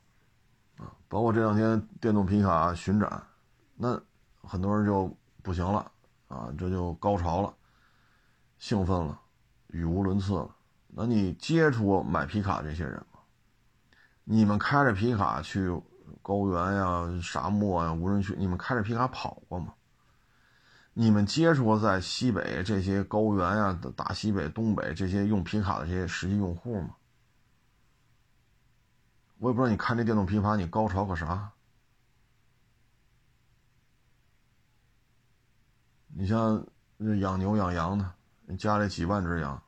啊，包括这两天电动皮卡巡展，那很多人就不行了，啊，这就高潮了，兴奋了，语无伦次了。那你接触过买皮卡这些人吗？你们开着皮卡去高原呀、沙漠呀、无人区，你们开着皮卡跑过吗？你们接触过在西北这些高原呀、大西北、东北这些用皮卡的这些实际用户吗？我也不知道你看这电动皮卡，你高潮个啥？你像养牛养羊的，家里几万只羊，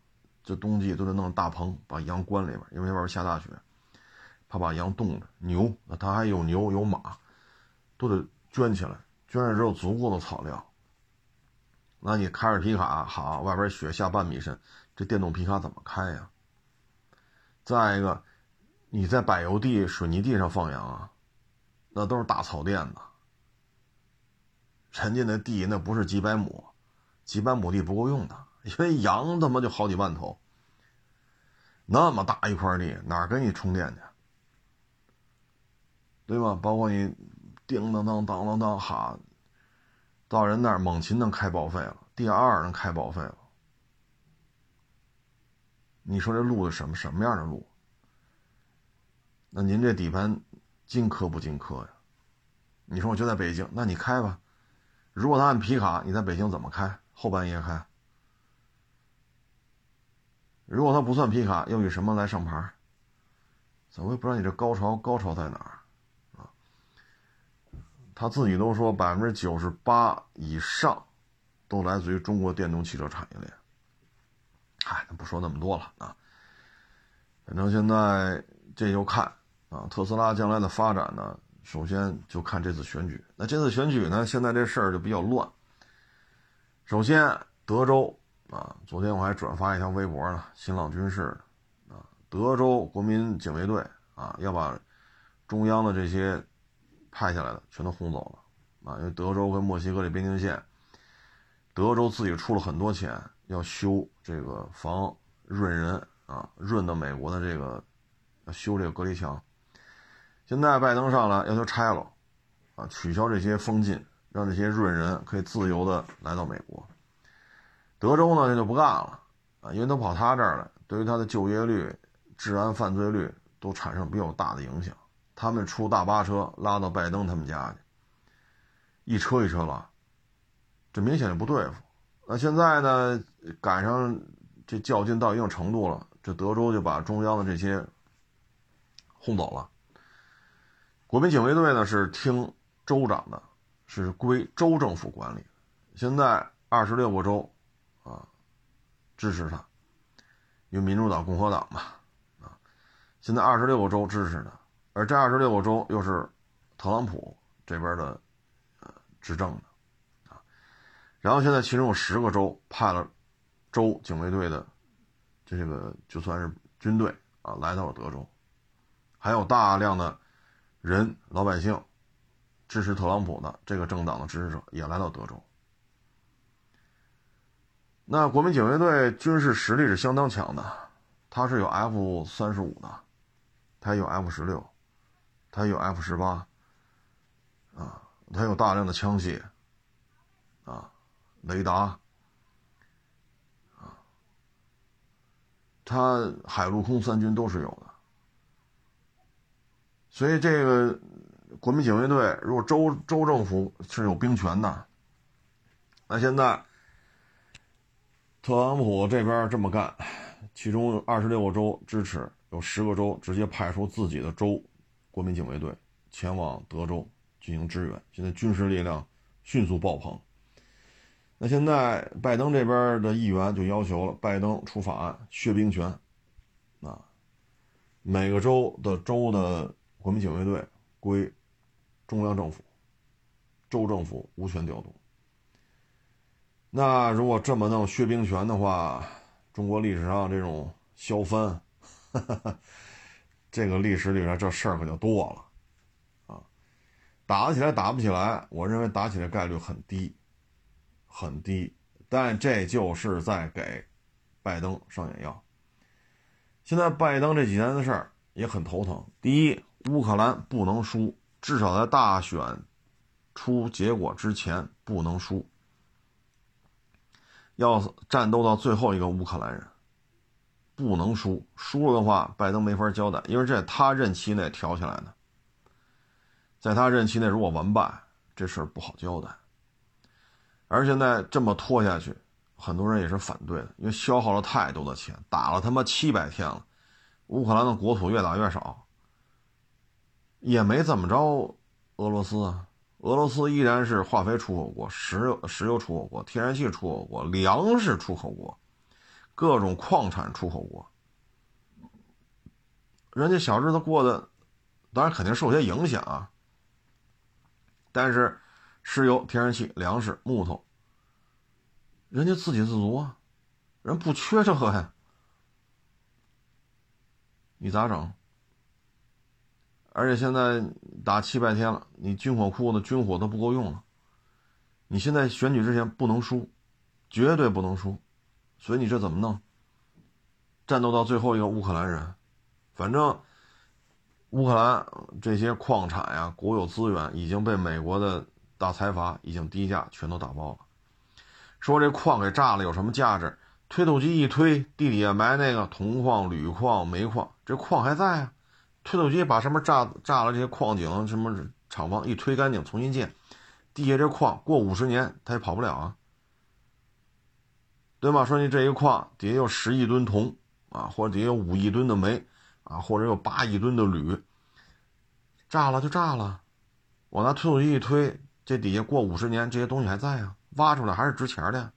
这冬季都得弄大棚把羊关里边，因为外边下大雪，怕把羊冻着。牛，那他还有牛有马，都得圈起来，圈上之后足够的草料。那你开着皮卡，好，外边雪下半米深，这电动皮卡怎么开呀？再一个，你在柏油地、水泥地上放羊啊，那都是大草甸子，人家那地那不是几百亩，几百亩地不够用的，因为羊他妈就好几万头，那么大一块地，哪给你充电去？对吧？包括你叮当当当当当哈。到人那儿，猛禽能开报废了，第二能开报废了。你说这路是什么什么样的路？那您这底盘精磕不精磕呀？你说我就在北京，那你开吧。如果他按皮卡，你在北京怎么开？后半夜开。如果他不算皮卡，又以什么来上牌？我也不知道你这高潮高潮在哪儿。啊他自己都说，百分之九十八以上都来自于中国电动汽车产业链。嗨，不说那么多了啊。反正现在这就看啊，特斯拉将来的发展呢，首先就看这次选举。那这次选举呢，现在这事儿就比较乱。首先，德州啊，昨天我还转发一条微博呢，新浪军事啊，德州国民警卫队啊，要把中央的这些。派下来的全都轰走了，啊，因为德州跟墨西哥这边境线，德州自己出了很多钱要修这个防润人啊，润到美国的这个要修这个隔离墙。现在拜登上来要求拆了，啊，取消这些封禁，让这些润人可以自由的来到美国。德州呢这就不干了，啊，因为都跑他这儿了，对于他的就业率、治安犯罪率都产生比较大的影响。他们出大巴车拉到拜登他们家去，一车一车拉，这明显就不对付。那现在呢，赶上这较劲到一定程度了，这德州就把中央的这些轰走了。国民警卫队呢是听州长的，是归州政府管理。现在二十六个州啊支持他，因为民主党、共和党嘛啊，现在二十六个州支持他。而这二十六个州又是特朗普这边的呃执政的啊，然后现在其中有十个州派了州警卫队的这个就算是军队啊来到了德州，还有大量的人老百姓支持特朗普的这个政党的支持者也来到德州。那国民警卫队军事实力是相当强的，它是有 F 三十五的，它有 F 十六。它有 F 十八，啊，它有大量的枪械，啊，雷达，啊，它海陆空三军都是有的，所以这个国民警卫队如果州州政府是有兵权的，那现在特朗普这边这么干，其中有二十六个州支持，有十个州直接派出自己的州。国民警卫队前往德州进行支援，现在军事力量迅速爆棚。那现在拜登这边的议员就要求了，拜登出法案削兵权，啊，每个州的州的国民警卫队归中央政府，州政府无权调动。那如果这么弄削兵权的话，中国历史上这种削藩。这个历史里边这事儿可就多了，啊，打得起来打不起来，我认为打起来概率很低，很低，但这就是在给拜登上眼药。现在拜登这几年的事儿也很头疼。第一，乌克兰不能输，至少在大选出结果之前不能输，要战斗到最后一个乌克兰人，不能输。输了的话，拜登没法交代，因为这他任期内挑起来的，在他任期内如果完败，这事儿不好交代。而现在这么拖下去。很多人也是反对的，因为消耗了太多的钱，打了他妈七百天了，乌克兰的国土越打越少，也没怎么着俄罗斯啊，俄罗斯依然是化肥出口国、石油石油出口国、天然气出口国、粮食出口国、各种矿产出口国，人家小日子过得，当然肯定受些影响啊，但是石油、天然气、粮食、木头。人家自给自足啊，人不缺这个呀，你咋整？而且现在打七百天了，你军火库的军火都不够用了。你现在选举之前不能输，绝对不能输，所以你这怎么弄？战斗到最后一个乌克兰人，反正乌克兰这些矿产呀、国有资源已经被美国的大财阀已经低价全都打包了。说这矿给炸了有什么价值？推土机一推，地底下埋那个铜矿、铝矿、煤矿，这矿还在啊。推土机把上面炸炸了这些矿井、什么厂房一推干净，重新建，地下这矿过五十年它也跑不了啊，对吗？说你这一矿底下有十亿吨铜啊，或者底下有五亿吨的煤啊，或者有八亿吨的铝，炸了就炸了，我拿推土机一推，这底下过五十年这些东西还在啊。挖出来还是值钱的。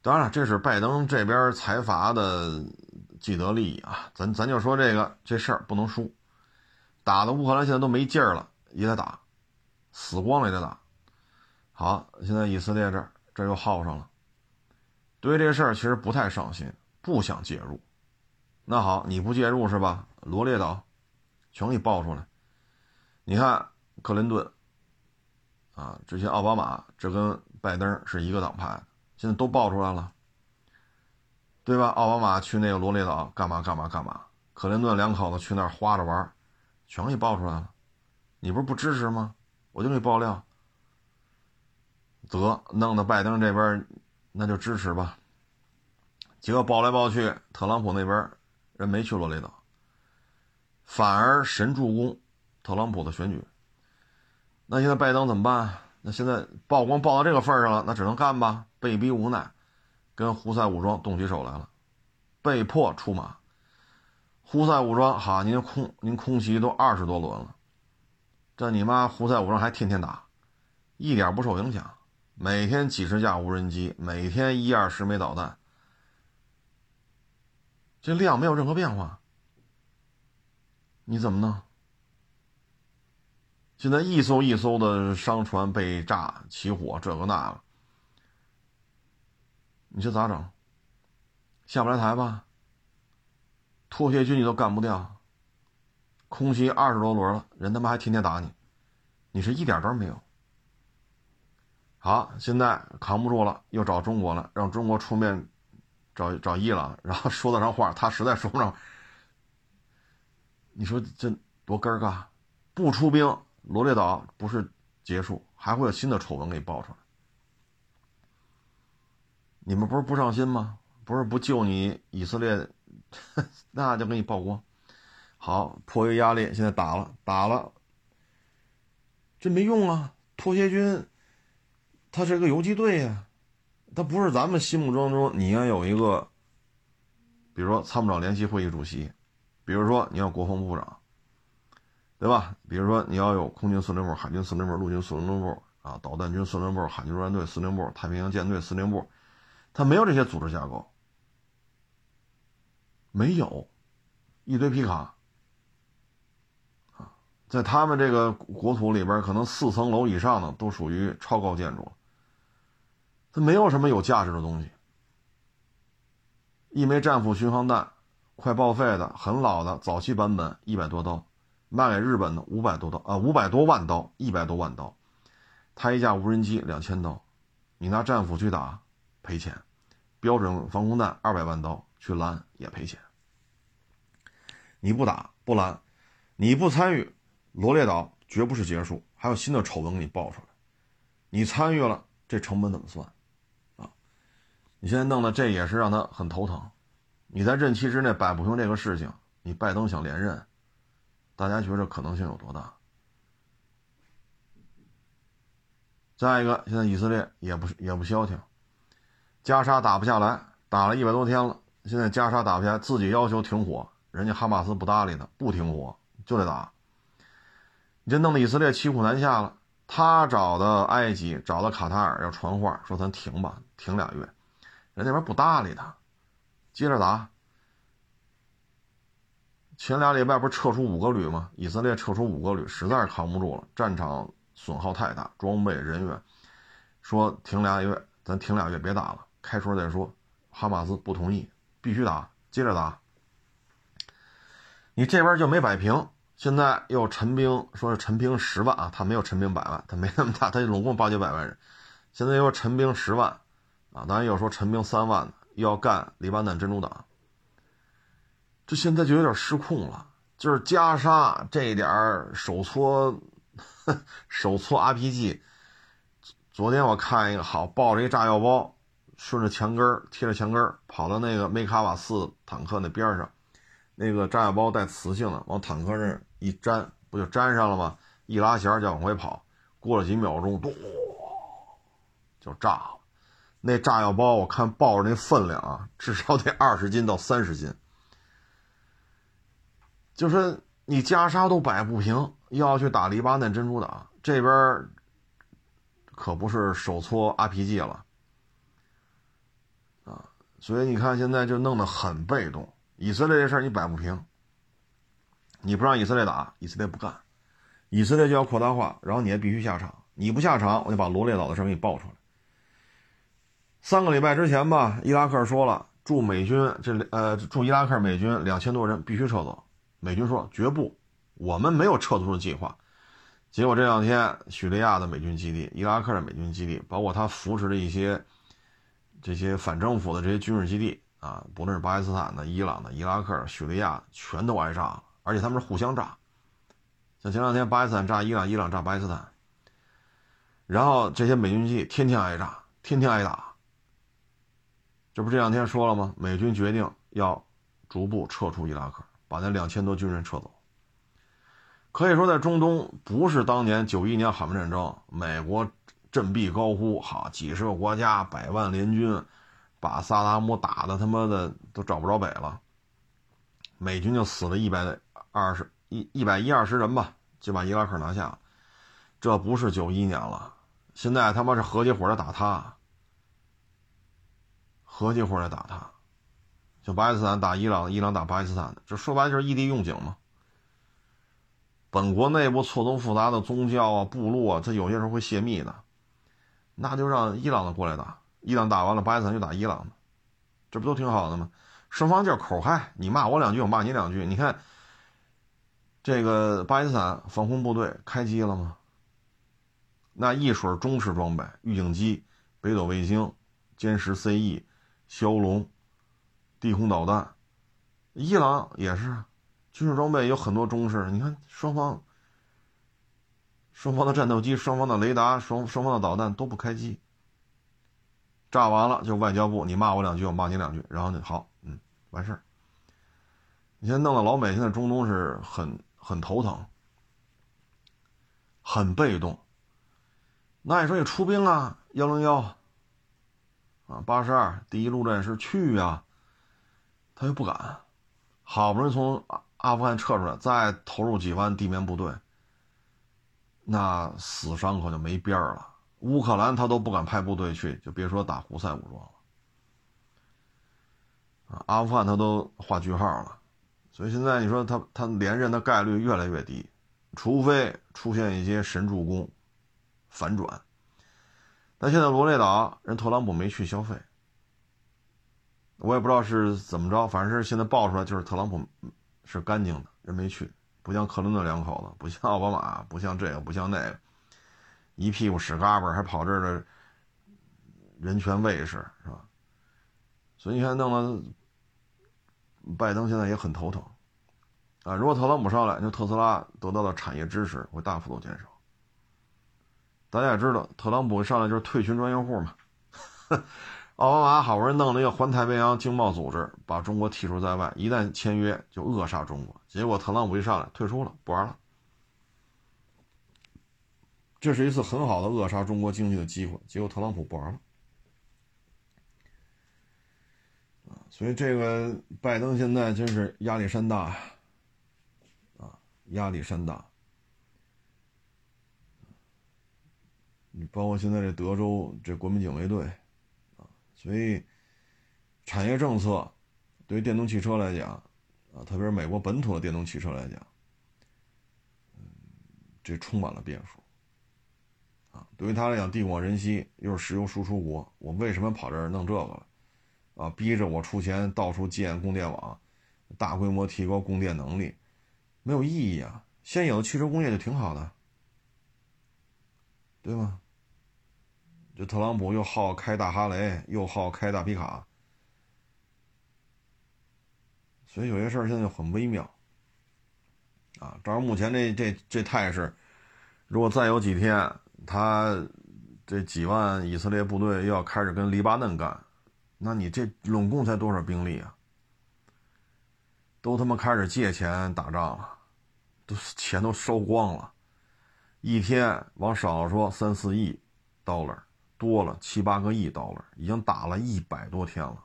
当然，这是拜登这边财阀的既得利益啊。咱咱就说这个这事儿不能输，打的乌克兰现在都没劲儿了，也得打，死光了也得打。好，现在以色列这儿这又耗上了，对这事儿其实不太上心，不想介入。那好，你不介入是吧？罗列岛全给你爆出来，你看克林顿。啊，之前奥巴马这跟拜登是一个党派，现在都爆出来了，对吧？奥巴马去那个罗列岛干嘛干嘛干嘛，克林顿两口子去那儿花着玩，全给爆出来了。你不是不支持吗？我就给你爆料，得弄到拜登这边那就支持吧。结果爆来爆去，特朗普那边人没去罗列岛，反而神助攻特朗普的选举。那现在拜登怎么办？那现在曝光曝到这个份上了，那只能干吧，被逼无奈，跟胡塞武装动起手来了，被迫出马。胡塞武装，好，您空您空袭都二十多轮了，这你妈胡塞武装还天天打，一点不受影响，每天几十架无人机，每天一二十枚导弹，这量没有任何变化，你怎么弄？现在一艘一艘的商船被炸起火，这个那个，你说咋整？下不来台吧？拖鞋军你都干不掉，空袭二十多轮了，人他妈还天天打你，你是一点招没有。好，现在扛不住了，又找中国了，让中国出面找找伊朗，然后说得上话，他实在说不上。你说这多尴尬？不出兵。罗列岛不是结束，还会有新的丑闻给爆出来。你们不是不上心吗？不是不救你以色列，那就给你曝光。好，迫于压力，现在打了，打了，这没用啊！拖鞋军，他是个游击队呀，他不是咱们心目当中你要有一个，比如说参谋长联席会议主席，比如说你要国防部长。对吧？比如说，你要有空军司令部、海军司令部、陆军司令部啊，导弹军司令部、海军陆战队司令部、太平洋舰队司令部，他没有这些组织架构，没有，一堆皮卡啊，在他们这个国土里边，可能四层楼以上的都属于超高建筑，它没有什么有价值的东西，一枚战斧巡航弹，快报废的，很老的，早期版本，一百多刀。卖给日本的五百多刀啊，五百多万刀，一百多万刀，他一架无人机两千刀，你拿战斧去打赔钱，标准防空弹二百万刀去拦也赔钱。你不打不拦，你不参与，罗列岛绝不是结束，还有新的丑闻给你爆出来。你参与了，这成本怎么算？啊，你现在弄的这也是让他很头疼。你在任期之内摆不平这个事情，你拜登想连任，大家觉得可能性有多大？再一个，现在以色列也不也不消停，加沙打不下来，打了一百多天了，现在加沙打不下来，自己要求停火。人家哈马斯不搭理他，不停火就得打。你这弄得以色列骑虎难下了。他找的埃及，找的卡塔尔要传话，说咱停吧，停俩月。人那边不搭理他，接着打。前俩礼拜不是撤出五个旅吗？以色列撤出五个旅，实在是扛不住了，战场损耗太大，装备人员。说停俩月，咱停俩月别打了，开春再说。哈马斯不同意，必须打，接着打。你这边就没摆平，现在又陈兵，说是陈兵十万啊，他没有陈兵百万，他没那么大，他总共八九百万人，现在又陈兵十万，啊，当然又说陈兵三万的，又要干黎巴嫩真主党，这现在就有点失控了，就是加沙这一点手搓，手搓 RPG，昨天我看一个好，抱着一炸药包，顺着墙根贴着墙根跑到那个梅卡瓦四坦克那边上。那个炸药包带磁性的，往坦克上一粘，不就粘上了吗？一拉弦就往回跑，过了几秒钟，咚，就炸了。那炸药包我看抱着那分量啊，至少得二十斤到三十斤。就是你袈裟都摆不平，又要去打黎巴嫩真主党，这边可不是手搓 RPG 了！所以你看现在就弄得很被动。以色列这事儿你摆不平，你不让以色列打，以色列不干，以色列就要扩大化，然后你也必须下场，你不下场，我就把罗列岛的事儿给你爆出来。三个礼拜之前吧，伊拉克说了，驻美军这呃驻伊拉克美军两千多人必须撤走，美军说绝不，我们没有撤出的计划。结果这两天，叙利亚的美军基地、伊拉克的美军基地，包括他扶持的一些这些反政府的这些军事基地。啊，不论是巴基斯坦的、伊朗的、伊拉克、叙利亚，全都挨炸了，而且他们是互相炸。像前两天巴基斯坦炸伊朗，伊朗炸巴基斯坦，然后这些美军基地天天挨炸，天天挨打。这不这两天说了吗？美军决定要逐步撤出伊拉克，把那两千多军人撤走。可以说，在中东，不是当年九一年海湾战争，美国振臂高呼，好几十个国家、百万联军。把萨达姆打的他妈的都找不着北了，美军就死了一百二十一一百一二十人吧，就把伊拉克拿下。这不是九一年了，现在他妈是合起伙来打他，合起伙来打他，就巴基斯坦打伊朗，伊朗打巴基斯坦的，这说白了就是异地用警嘛。本国内部错综复杂的宗教啊、部落啊，他有些时候会泄密的，那就让伊朗的过来打。伊朗打完了，巴基斯坦就打伊朗的，这不都挺好的吗？双方就是口嗨，你骂我两句，我骂你两句。你看，这个巴基斯坦防空部队开机了吗？那一水中式装备，预警机、北斗卫星、歼十 CE、枭龙、地空导弹。伊朗也是，军事装备有很多中式。你看双方，双方的战斗机、双方的雷达、双双方的导弹都不开机。炸完了就外交部，你骂我两句，我骂你两句，然后呢，好，嗯，完事儿。你现在弄得老美现在中东是很很头疼，很被动。那你说你出兵啊，幺零幺啊，八十二第一陆战师去呀，他又不敢。好不容易从阿阿富汗撤出来，再投入几万地面部队，那死伤可就没边儿了。乌克兰他都不敢派部队去，就别说打胡塞武装了。阿富汗他都画句号了，所以现在你说他他连任的概率越来越低，除非出现一些神助攻，反转。但现在罗列岛人特朗普没去消费，我也不知道是怎么着，反正是现在爆出来就是特朗普是干净的，人没去，不像克林顿两口子，不像奥巴马，不像这个，不像那个。一屁股屎嘎巴，还跑这儿的人权卫士是吧？所以你看，弄得拜登现在也很头疼啊。如果特朗普上来，就特斯拉得到的产业支持会大幅度减少。大家也知道，特朗普上来就是退群专业户嘛。奥巴马好不容易弄了一个环太平洋经贸组织，把中国剔除在外，一旦签约就扼杀中国。结果特朗普一上来退出了，不玩了。这是一次很好的扼杀中国经济的机会，结果特朗普不玩了。所以这个拜登现在真是压力山大啊，压力山大。你包括现在这德州这国民警卫队，所以产业政策对于电动汽车来讲，啊，特别是美国本土的电动汽车来讲，这充满了变数，啊，对于他来讲，地广人稀，又是石油输出国，我为什么跑这儿弄这个了？啊，逼着我出钱到处建供电网，大规模提高供电能力，没有意义啊！现有的汽车工业就挺好的，对吗？这特朗普又好开大哈雷，又好开大皮卡，所以有些事儿现在就很微妙。啊，照目前这这这态势，如果再有几天，他这几万以色列部队又要开始跟黎巴嫩干，那你这拢共才多少兵力啊？都他妈开始借钱打仗了，都钱都烧光了，一天往少了说三四亿 dollar。多了七八个亿刀了，已经打了一百多天了。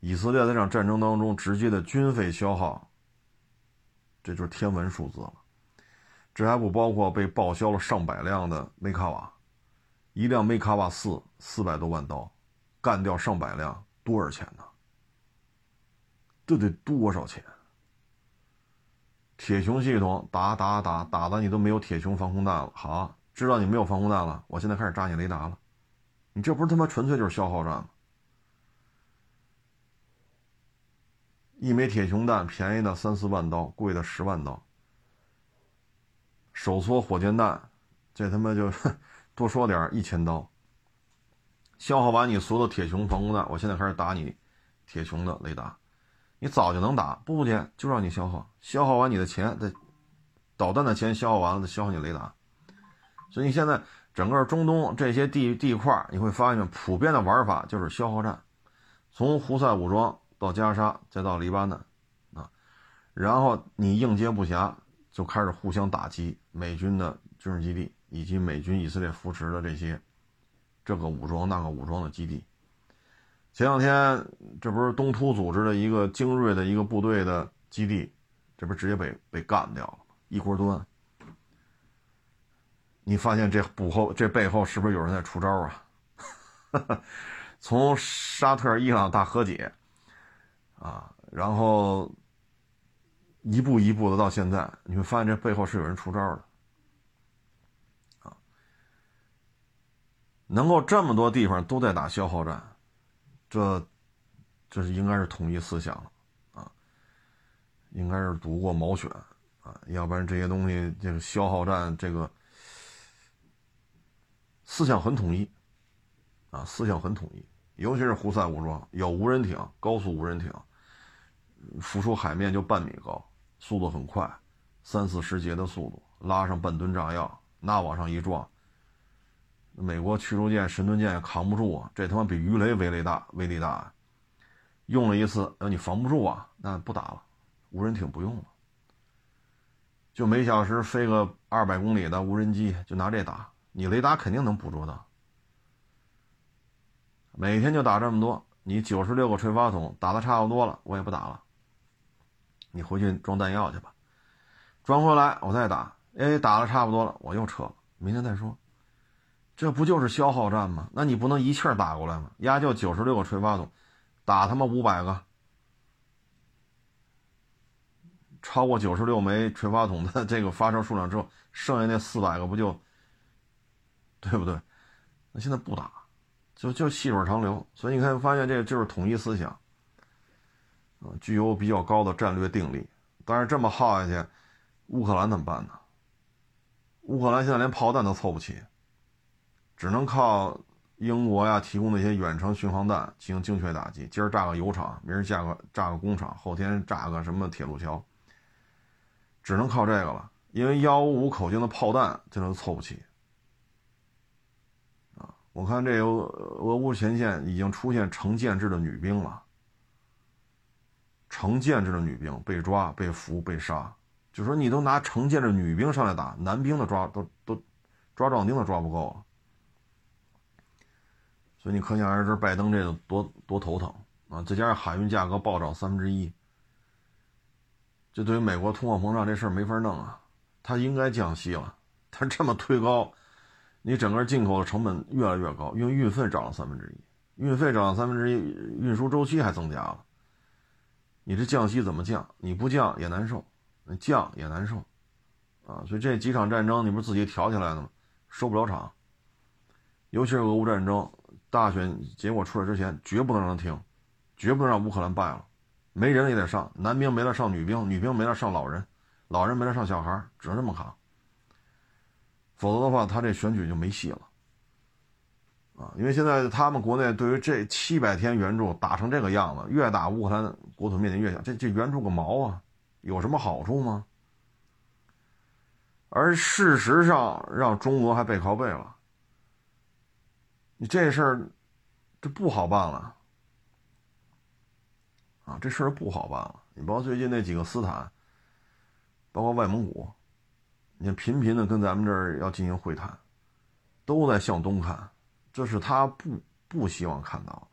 以色列在这场战争当中直接的军费消耗，这就是天文数字了。这还不包括被报销了上百辆的梅卡瓦，一辆梅卡瓦四四百多万刀，干掉上百辆多少钱呢？这得多少钱？铁穹系统打打打打的你都没有铁穹防空弹了，好。知道你没有防空弹了，我现在开始炸你雷达了。你这不是他妈纯粹就是消耗战吗？一枚铁穹弹便宜的三四万刀，贵的十万刀。手搓火箭弹，这他妈就多说点一千刀。消耗完你所有的铁穹防空弹，我现在开始打你铁穹的雷达。你早就能打，不接就让你消耗，消耗完你的钱，再导弹的钱消耗完了，再消耗你雷达。所以现在整个中东这些地地块，你会发现普遍的玩法就是消耗战，从胡塞武装到加沙，再到黎巴嫩，啊，然后你应接不暇，就开始互相打击美军的军事基地以及美军以色列扶持的这些这个武装那个武装的基地。前两天这不是东突组织的一个精锐的一个部队的基地，这不直接被被干掉了，一锅端。你发现这背后这背后是不是有人在出招啊？从沙特伊朗大和解啊，然后一步一步的到现在，你会发现这背后是有人出招的啊。能够这么多地方都在打消耗战，这这是应该是统一思想了啊，应该是读过毛选啊，要不然这些东西这个消耗战这个。思想很统一，啊，思想很统一，尤其是胡塞武装有无人艇，高速无人艇，浮出海面就半米高，速度很快，三四十节的速度，拉上半吨炸药，那往上一撞，美国驱逐舰、神盾舰也扛不住啊，这他妈比鱼雷威力大，威力大，用了一次，呃，你防不住啊，那不打了，无人艇不用了，就每小时飞个二百公里的无人机，就拿这打。你雷达肯定能捕捉到，每天就打这么多，你九十六个垂发筒打的差不多了，我也不打了。你回去装弹药去吧，装回来我再打。哎，打的差不多了，我又撤了，明天再说。这不就是消耗战吗？那你不能一气儿打过来吗？压就九十六个垂发筒，打他妈五百个，超过九十六枚垂发筒的这个发射数量之后，剩下那四百个不就？对不对？那现在不打，就就细水长流。所以你看，发现这个就是统一思想，啊，具有比较高的战略定力。但是这么耗下去，乌克兰怎么办呢？乌克兰现在连炮弹都凑不齐，只能靠英国呀提供那些远程巡航弹进行精确打击。今儿炸个油厂，明儿炸个炸个工厂，后天炸个什么铁路桥，只能靠这个了。因为幺五五口径的炮弹这都凑不齐。我看这有俄乌前线已经出现成建制的女兵了。成建制的女兵被抓、被俘、被杀，就说你都拿成建制女兵上来打，男兵的抓都都抓壮丁都抓不够啊！所以你可想而知，拜登这个多多头疼啊！再加上海运价格暴涨三分之一，这对于美国通货膨胀这事儿没法弄啊！他应该降息了，他这么推高，你整个进口的成本越来越高，因为运费涨了三分之一，运费涨了三分之一，运输周期还增加了。你这降息怎么降？你不降也难受，降也难受，啊！所以这几场战争你不是自己挑起来的吗？收不了场。尤其是俄乌战争，大选结果出来之前，绝不能让他停，绝不能让乌克兰败了。没人也得上，男兵没了上女兵，女兵没了上老人，老人没了上小孩，只能这么扛。否则的话，他这选举就没戏了。啊，因为现在他们国内对于这七百天援助打成这个样子，越打乌克兰国土面积越小，这这援助个毛啊，有什么好处吗？而事实上，让中俄还背靠背了，你这事儿这不好办了啊，这事儿不好办了。你包括最近那几个斯坦，包括外蒙古，你看频频的跟咱们这儿要进行会谈，都在向东看。这是他不不希望看到的。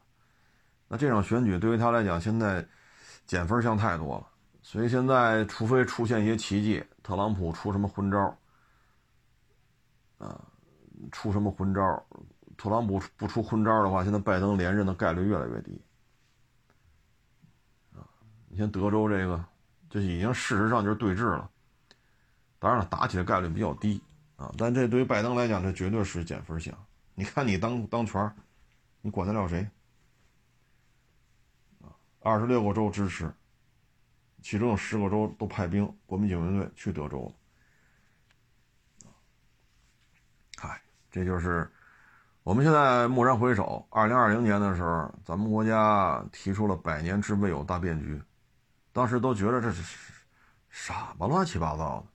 那这场选举对于他来讲，现在减分项太多了。所以现在，除非出现一些奇迹，特朗普出什么昏招啊，出什么昏招特朗普不出昏招的话，现在拜登连任的概率越来越低。啊，你像德州这个，这已经事实上就是对峙了。当然了，打起来概率比较低啊，但这对于拜登来讲，这绝对是减分项。你看你当当权你管得了谁？啊，二十六个州支持，其中有十个州都派兵，国民警卫队去德州了。嗨，这就是我们现在蓦然回首，二零二零年的时候，咱们国家提出了百年之未有大变局，当时都觉得这是什么乱七八糟的。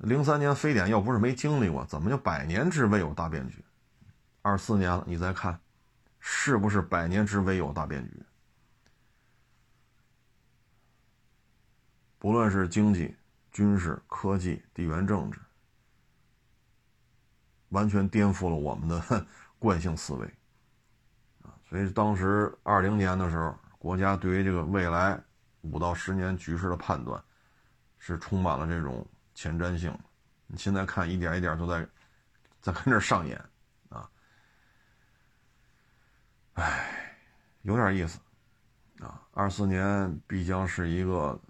零三年非典要不是没经历过，怎么就百年之未有大变局？二四年了，你再看，是不是百年之未有大变局？不论是经济、军事、科技、地缘政治，完全颠覆了我们的 惯性思维啊！所以当时二零年的时候，国家对于这个未来五到十年局势的判断，是充满了这种前瞻性。你现在看，一点一点都在在跟这上演啊。唉，有点意思，啊，二四年必将是一个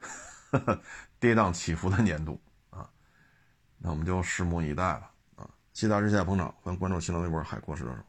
跌宕起伏的年度啊，那我们就拭目以待吧，啊，期待之下捧场，欢迎关注新浪微博海阔试车手。